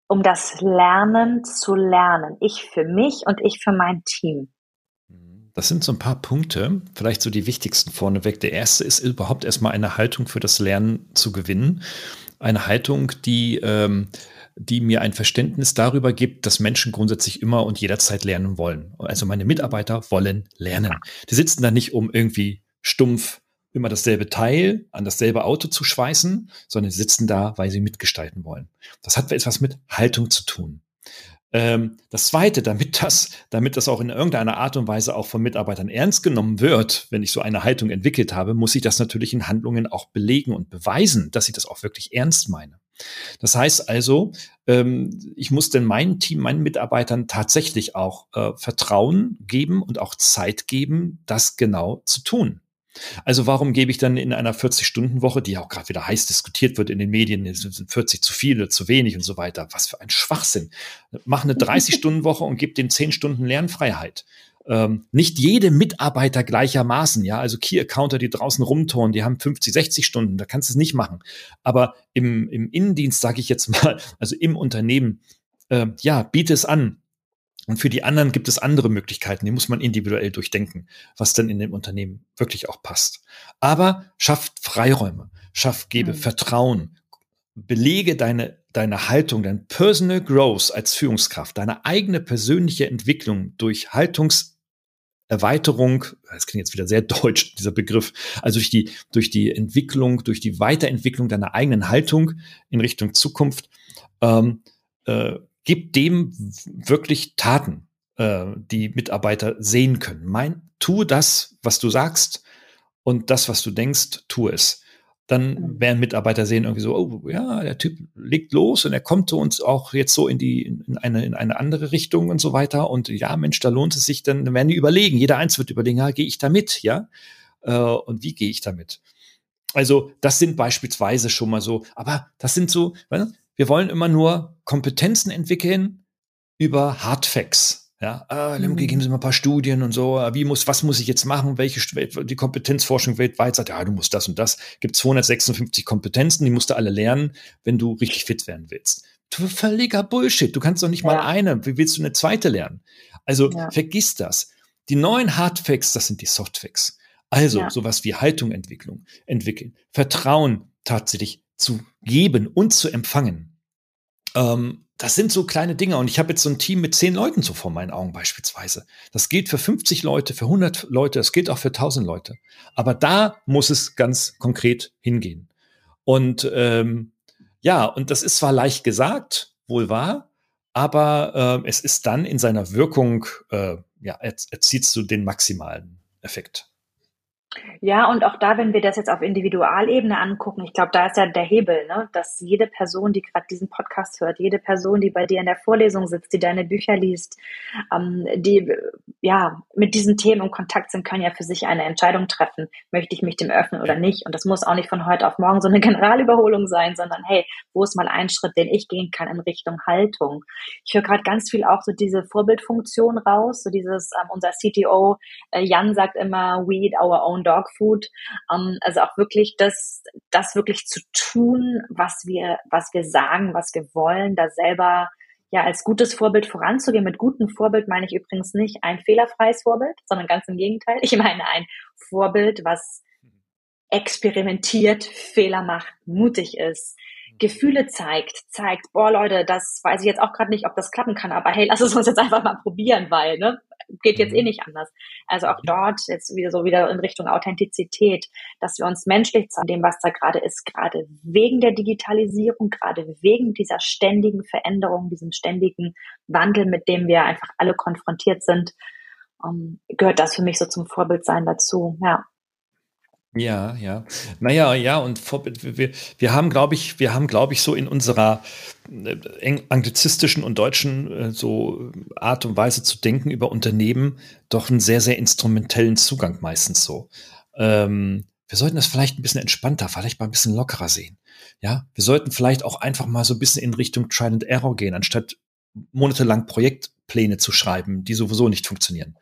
S1: um das Lernen zu lernen? Ich für mich und ich für mein Team.
S2: Das sind so ein paar Punkte, vielleicht so die wichtigsten vorneweg. Der erste ist überhaupt erstmal eine Haltung für das Lernen zu gewinnen. Eine Haltung, die, ähm, die mir ein Verständnis darüber gibt, dass Menschen grundsätzlich immer und jederzeit lernen wollen. Also meine Mitarbeiter wollen lernen. Die sitzen da nicht, um irgendwie stumpf immer dasselbe Teil an dasselbe Auto zu schweißen, sondern sitzen da, weil sie mitgestalten wollen. Das hat etwas mit Haltung zu tun. Ähm, das Zweite, damit das, damit das auch in irgendeiner Art und Weise auch von Mitarbeitern ernst genommen wird, wenn ich so eine Haltung entwickelt habe, muss ich das natürlich in Handlungen auch belegen und beweisen, dass ich das auch wirklich ernst meine. Das heißt also, ähm, ich muss denn meinem Team, meinen Mitarbeitern tatsächlich auch äh, Vertrauen geben und auch Zeit geben, das genau zu tun. Also warum gebe ich dann in einer 40-Stunden-Woche, die ja auch gerade wieder heiß diskutiert wird in den Medien, sind 40 zu viel oder zu wenig und so weiter. Was für ein Schwachsinn. Mach eine 30-Stunden-Woche und gib den 10 Stunden Lernfreiheit. Ähm, nicht jede Mitarbeiter gleichermaßen, ja, also Key-Accounter, die draußen rumtouren, die haben 50, 60 Stunden, da kannst du es nicht machen. Aber im, im Innendienst, sage ich jetzt mal, also im Unternehmen, äh, ja, biete es an, und für die anderen gibt es andere Möglichkeiten, die muss man individuell durchdenken, was dann in dem Unternehmen wirklich auch passt. Aber schafft Freiräume, schafft, gebe mhm. Vertrauen, belege deine, deine Haltung, dein Personal Growth als Führungskraft, deine eigene persönliche Entwicklung durch Haltungserweiterung, das klingt jetzt wieder sehr deutsch, dieser Begriff, also durch die, durch die Entwicklung, durch die Weiterentwicklung deiner eigenen Haltung in Richtung Zukunft, ähm, äh, gib dem wirklich Taten, äh, die Mitarbeiter sehen können. Mein, tue das, was du sagst und das, was du denkst, tu es. Dann mhm. werden Mitarbeiter sehen irgendwie so, oh ja, der Typ legt los und er kommt zu uns auch jetzt so in die in eine in eine andere Richtung und so weiter und ja, Mensch, da lohnt es sich, dann werden die überlegen. Jeder eins wird überlegen, ja, gehe ich da mit, ja? Äh, und wie gehe ich damit? Also das sind beispielsweise schon mal so, aber das sind so, wir wollen immer nur Kompetenzen entwickeln über Hardfacts. Ja, ah, Lemke, geben Sie mal ein paar Studien und so. Wie muss, was muss ich jetzt machen? Welche die Kompetenzforschung weltweit sagt, ja, du musst das und das. Gibt 256 Kompetenzen, die musst du alle lernen, wenn du richtig fit werden willst. Völliger Bullshit. Du kannst doch nicht ja. mal eine. Wie willst du eine zweite lernen? Also ja. vergiss das. Die neuen Hardfacts, das sind die Softfacts. Also ja. sowas wie Haltungentwicklung entwickeln, Vertrauen tatsächlich zu geben und zu empfangen. Ähm, das sind so kleine Dinge. Und ich habe jetzt so ein Team mit zehn Leuten so vor meinen Augen beispielsweise. Das gilt für 50 Leute, für 100 Leute, das gilt auch für 1000 Leute. Aber da muss es ganz konkret hingehen. Und ähm, ja, und das ist zwar leicht gesagt, wohl wahr, aber äh, es ist dann in seiner Wirkung, äh, ja, erzielst du den maximalen Effekt.
S1: Ja, und auch da, wenn wir das jetzt auf Individualebene angucken, ich glaube, da ist ja der Hebel, ne? dass jede Person, die gerade diesen Podcast hört, jede Person, die bei dir in der Vorlesung sitzt, die deine Bücher liest, ähm, die ja mit diesen Themen in Kontakt sind, können ja für sich eine Entscheidung treffen, möchte ich mich dem öffnen oder nicht. Und das muss auch nicht von heute auf morgen so eine Generalüberholung sein, sondern hey, wo ist mal ein Schritt, den ich gehen kann in Richtung Haltung? Ich höre gerade ganz viel auch so diese Vorbildfunktion raus, so dieses, ähm, unser CTO äh, Jan sagt immer, we eat our own Dog Food. Ähm, also auch wirklich das, das wirklich zu tun, was wir, was wir sagen, was wir wollen, da selber ja als gutes Vorbild voranzugehen. Mit gutem Vorbild meine ich übrigens nicht ein fehlerfreies Vorbild, sondern ganz im Gegenteil. Ich meine ein Vorbild, was experimentiert, Fehler macht, mutig ist, Gefühle zeigt, zeigt, boah Leute, das weiß ich jetzt auch gerade nicht, ob das klappen kann, aber hey, lass es uns jetzt einfach mal probieren, weil, ne, geht jetzt eh mhm. nicht anders. Also auch dort jetzt wieder so wieder in Richtung Authentizität, dass wir uns menschlich zu dem, was da gerade ist, gerade wegen der Digitalisierung, gerade wegen dieser ständigen Veränderung, diesem ständigen Wandel, mit dem wir einfach alle konfrontiert sind, um, ähm, gehört das für mich so zum Vorbildsein dazu, ja.
S2: Ja, ja. Naja, ja, und wir, wir haben, glaube ich, wir haben, glaube ich, so in unserer äh, anglizistischen und deutschen äh, so Art und Weise zu denken über Unternehmen doch einen sehr, sehr instrumentellen Zugang meistens so. Ähm, wir sollten das vielleicht ein bisschen entspannter, vielleicht mal ein bisschen lockerer sehen. Ja, wir sollten vielleicht auch einfach mal so ein bisschen in Richtung Trial and Error gehen, anstatt monatelang Projektpläne zu schreiben, die sowieso nicht funktionieren.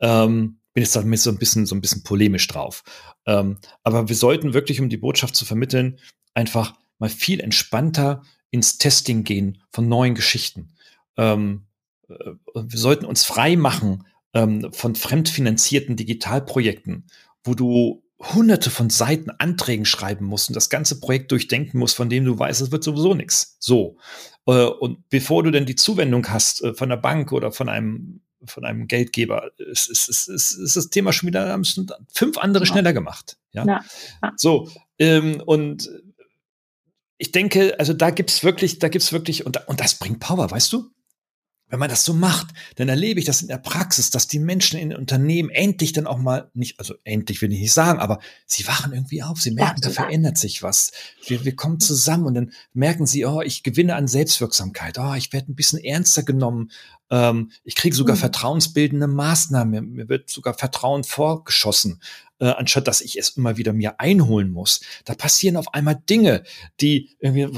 S2: Ähm, bin jetzt damit so ein bisschen, so ein bisschen polemisch drauf. Ähm, aber wir sollten wirklich, um die Botschaft zu vermitteln, einfach mal viel entspannter ins Testing gehen von neuen Geschichten. Ähm, äh, wir sollten uns frei machen ähm, von fremdfinanzierten Digitalprojekten, wo du hunderte von Seiten Anträgen schreiben musst und das ganze Projekt durchdenken musst, von dem du weißt, es wird sowieso nichts. So. Äh, und bevor du denn die Zuwendung hast äh, von der Bank oder von einem von einem Geldgeber. Es ist, es ist, es ist das Thema schon wieder, haben es fünf andere ja. schneller gemacht. Ja. ja. ja. So, ähm, und ich denke, also da gibt's wirklich, da gibt's wirklich, und, und das bringt Power, weißt du? Wenn man das so macht, dann erlebe ich das in der Praxis, dass die Menschen in den Unternehmen endlich dann auch mal, nicht, also endlich will ich nicht sagen, aber sie wachen irgendwie auf, sie merken, da verändert sich was. Wir, wir kommen zusammen und dann merken sie, oh, ich gewinne an Selbstwirksamkeit, oh, ich werde ein bisschen ernster genommen, ähm, ich kriege sogar mhm. vertrauensbildende Maßnahmen, mir, mir wird sogar Vertrauen vorgeschossen, äh, anstatt dass ich es immer wieder mir einholen muss. Da passieren auf einmal Dinge, die irgendwie,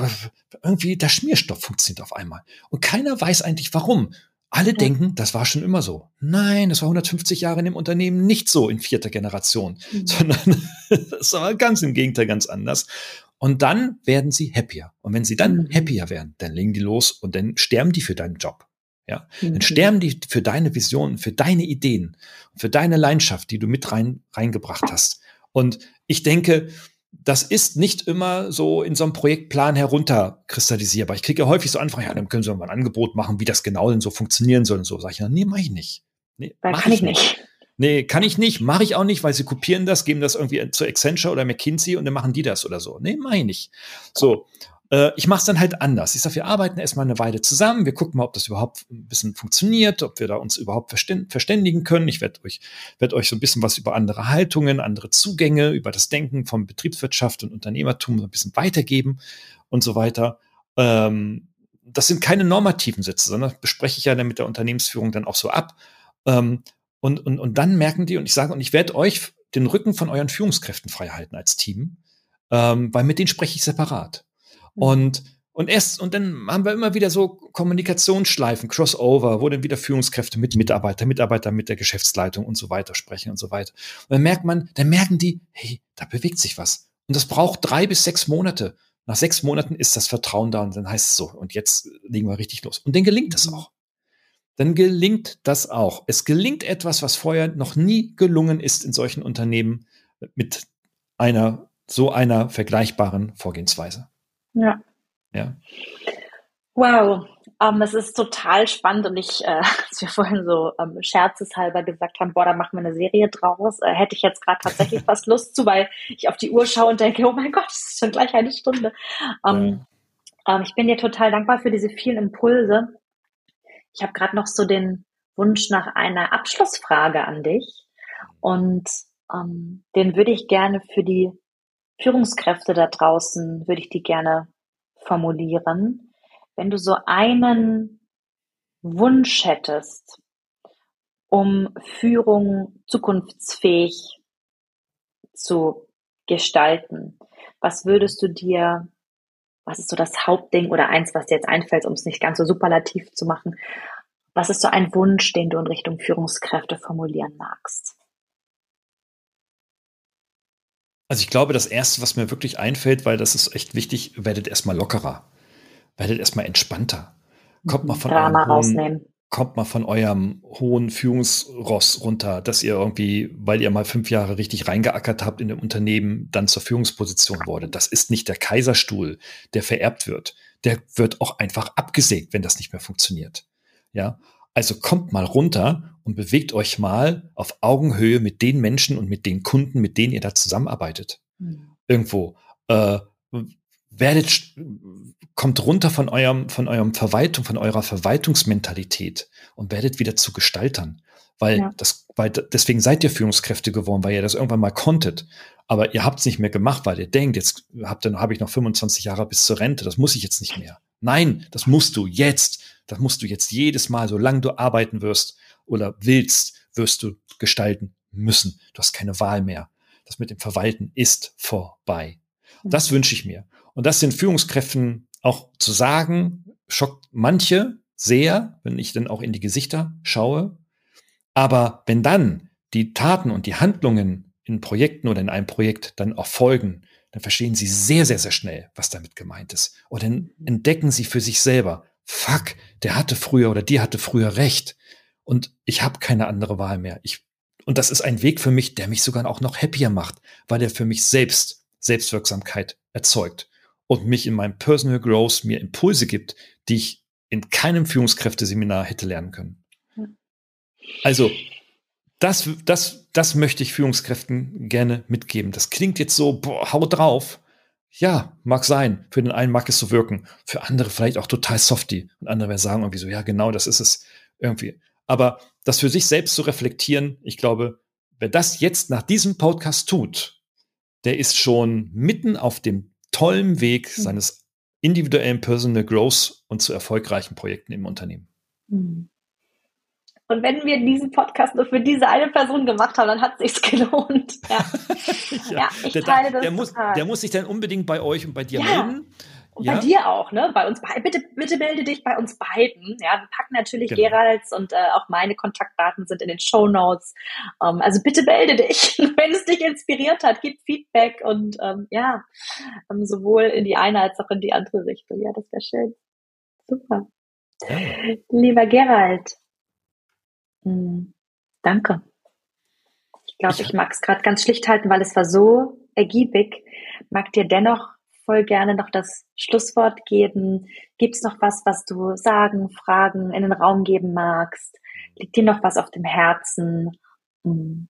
S2: irgendwie der Schmierstoff funktioniert auf einmal. Und keiner weiß eigentlich warum. Alle ja. denken, das war schon immer so. Nein, das war 150 Jahre in dem Unternehmen nicht so in vierter Generation, mhm. sondern das war ganz im Gegenteil ganz anders. Und dann werden sie happier. Und wenn sie dann mhm. happier werden, dann legen die los und dann sterben die für deinen Job. Ja, mhm. dann sterben die für deine Visionen, für deine Ideen, für deine Leidenschaft, die du mit rein, reingebracht hast. Und ich denke, das ist nicht immer so in so einem Projektplan herunterkristallisierbar. Ich kriege ja häufig so Anfragen, ja, dann können Sie mal ein Angebot machen, wie das genau denn so funktionieren soll und so. Sag ich, ja, nee, mach ich nicht.
S1: Nee, mach kann ich nicht. nicht.
S2: Nee, kann ich nicht, mache ich auch nicht, weil sie kopieren das, geben das irgendwie zu Accenture oder McKinsey und dann machen die das oder so. Nee, mach ich nicht. So. Äh, ich mache es dann halt anders. Ich sage, wir arbeiten erstmal eine Weile zusammen, wir gucken mal, ob das überhaupt ein bisschen funktioniert, ob wir da uns überhaupt verständigen können. Ich werde euch, werd euch so ein bisschen was über andere Haltungen, andere Zugänge, über das Denken von Betriebswirtschaft und Unternehmertum ein bisschen weitergeben und so weiter. Ähm, das sind keine normativen Sätze, sondern bespreche ich ja dann mit der Unternehmensführung dann auch so ab. Ähm, und, und, und dann merken die, und ich sage, und ich werde euch den Rücken von euren Führungskräften frei halten als Team, ähm, weil mit denen spreche ich separat. Mhm. Und, und erst, und dann haben wir immer wieder so Kommunikationsschleifen, Crossover, wo dann wieder Führungskräfte mit Mitarbeiter, Mitarbeiter mit der Geschäftsleitung und so weiter sprechen und so weiter. Und dann merkt man, dann merken die, hey, da bewegt sich was. Und das braucht drei bis sechs Monate. Nach sechs Monaten ist das Vertrauen da und dann heißt es so, und jetzt legen wir richtig los. Und dann gelingt es mhm. auch. Dann gelingt das auch. Es gelingt etwas, was vorher noch nie gelungen ist in solchen Unternehmen mit einer so einer vergleichbaren Vorgehensweise.
S1: Ja.
S2: Ja.
S1: Wow, um, ähm, es ist total spannend und ich, äh, als wir vorhin so ähm, scherzeshalber gesagt haben, boah, da machen wir eine Serie draus, äh, hätte ich jetzt gerade tatsächlich fast Lust zu, weil ich auf die Uhr schaue und denke, oh mein Gott, es ist schon gleich eine Stunde. Um, ja. um, ich bin dir total dankbar für diese vielen Impulse. Ich habe gerade noch so den Wunsch nach einer Abschlussfrage an dich und ähm, den würde ich gerne für die Führungskräfte da draußen, würde ich die gerne formulieren. Wenn du so einen Wunsch hättest, um Führung zukunftsfähig zu gestalten, was würdest du dir, was ist so das Hauptding oder eins, was dir jetzt einfällt, um es nicht ganz so superlativ zu machen, was ist so ein Wunsch, den du in Richtung Führungskräfte formulieren magst?
S2: Also ich glaube, das Erste, was mir wirklich einfällt, weil das ist echt wichtig, werdet erstmal lockerer. Werdet erstmal entspannter. Kommt mal von
S1: Drama hohen, rausnehmen.
S2: Kommt mal von eurem hohen Führungsross runter, dass ihr irgendwie, weil ihr mal fünf Jahre richtig reingeackert habt in dem Unternehmen, dann zur Führungsposition wurde. Das ist nicht der Kaiserstuhl, der vererbt wird. Der wird auch einfach abgesägt, wenn das nicht mehr funktioniert. Ja, also kommt mal runter und bewegt euch mal auf Augenhöhe mit den Menschen und mit den Kunden, mit denen ihr da zusammenarbeitet. Mhm. Irgendwo. Äh, werdet, kommt runter von eurem, von eurem Verwaltung, von eurer Verwaltungsmentalität und werdet wieder zu Gestaltern. Weil ja. das, weil deswegen seid ihr Führungskräfte geworden, weil ihr das irgendwann mal konntet. Aber ihr habt es nicht mehr gemacht, weil ihr denkt, jetzt habt dann habe ich noch 25 Jahre bis zur Rente, das muss ich jetzt nicht mehr. Nein, das musst du jetzt. Das musst du jetzt jedes Mal, solange du arbeiten wirst oder willst, wirst du gestalten müssen. Du hast keine Wahl mehr. Das mit dem Verwalten ist vorbei. Das wünsche ich mir. Und das den Führungskräften auch zu sagen, schockt manche sehr, wenn ich dann auch in die Gesichter schaue. Aber wenn dann die Taten und die Handlungen in Projekten oder in einem Projekt dann auch folgen, dann verstehen sie sehr, sehr, sehr schnell, was damit gemeint ist. Und dann entdecken sie für sich selber, fuck, der hatte früher oder die hatte früher recht und ich habe keine andere Wahl mehr. Ich, und das ist ein Weg für mich, der mich sogar auch noch happier macht, weil er für mich selbst Selbstwirksamkeit erzeugt und mich in meinem Personal Growth mir Impulse gibt, die ich in keinem Führungskräfteseminar hätte lernen können. Also, das, das, das möchte ich Führungskräften gerne mitgeben. Das klingt jetzt so, boah, hau drauf. Ja, mag sein. Für den einen mag es so wirken. Für andere vielleicht auch total softy. Und andere werden sagen irgendwie so, ja, genau, das ist es irgendwie. Aber das für sich selbst zu reflektieren, ich glaube, wer das jetzt nach diesem Podcast tut, der ist schon mitten auf dem tollen Weg mhm. seines individuellen Personal Growth und zu erfolgreichen Projekten im Unternehmen. Mhm.
S1: Und wenn wir diesen Podcast nur für diese eine Person gemacht haben, dann hat es sich gelohnt. Ja,
S2: ja, ja ich der, teile das der muss, der muss sich dann unbedingt bei euch und bei dir ja. melden.
S1: Und ja. bei dir auch, ne? Bei uns beiden. Bitte, bitte melde dich bei uns beiden. Ja, wir packen natürlich genau. Geralds und äh, auch meine Kontaktdaten sind in den Show Notes. Ähm, also bitte melde dich, wenn es dich inspiriert hat, gib Feedback und ähm, ja, ähm, sowohl in die eine als auch in die andere Richtung. Ja, das wäre schön. Super. Ja. Lieber Gerald, hm, danke. Ich glaube, ich mag es gerade ganz schlicht halten, weil es war so ergiebig. Mag dir dennoch voll gerne noch das Schlusswort geben. Gibt es noch was, was du sagen, fragen, in den Raum geben magst? Liegt dir noch was auf dem Herzen? Hm,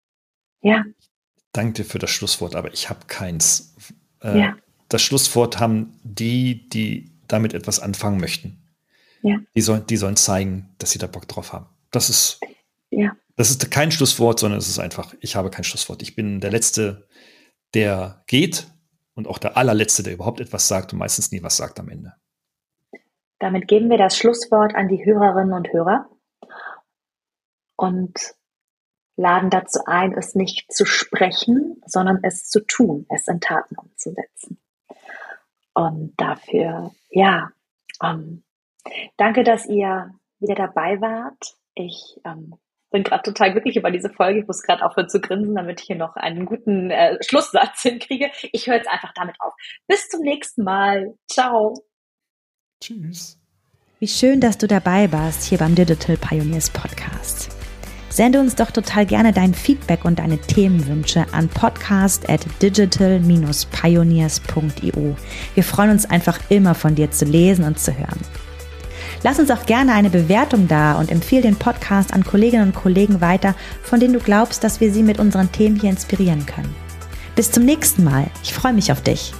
S1: ja.
S2: Danke dir für das Schlusswort, aber ich habe keins. Äh, ja. Das Schlusswort haben die, die damit etwas anfangen möchten. Ja. Die, sollen, die sollen zeigen, dass sie da Bock drauf haben. Das ist ja. Das ist kein Schlusswort, sondern es ist einfach, ich habe kein Schlusswort. Ich bin der Letzte, der geht und auch der allerletzte, der überhaupt etwas sagt und meistens nie was sagt am Ende.
S1: Damit geben wir das Schlusswort an die Hörerinnen und Hörer und laden dazu ein, es nicht zu sprechen, sondern es zu tun, es in Taten umzusetzen. Und dafür, ja, ähm, danke, dass ihr wieder dabei wart. Ich ähm, bin gerade total glücklich über diese Folge. Ich muss gerade aufhören zu grinsen, damit ich hier noch einen guten äh, Schlusssatz hinkriege. Ich höre jetzt einfach damit auf. Bis zum nächsten Mal. Ciao.
S4: Tschüss. Wie schön, dass du dabei warst hier beim Digital Pioneers Podcast. Sende uns doch total gerne dein Feedback und deine Themenwünsche an podcast at digital-pioneers.io. Wir freuen uns einfach immer von dir zu lesen und zu hören. Lass uns auch gerne eine Bewertung da und empfehle den Podcast an Kolleginnen und Kollegen weiter, von denen du glaubst, dass wir sie mit unseren Themen hier inspirieren können. Bis zum nächsten Mal. Ich freue mich auf dich.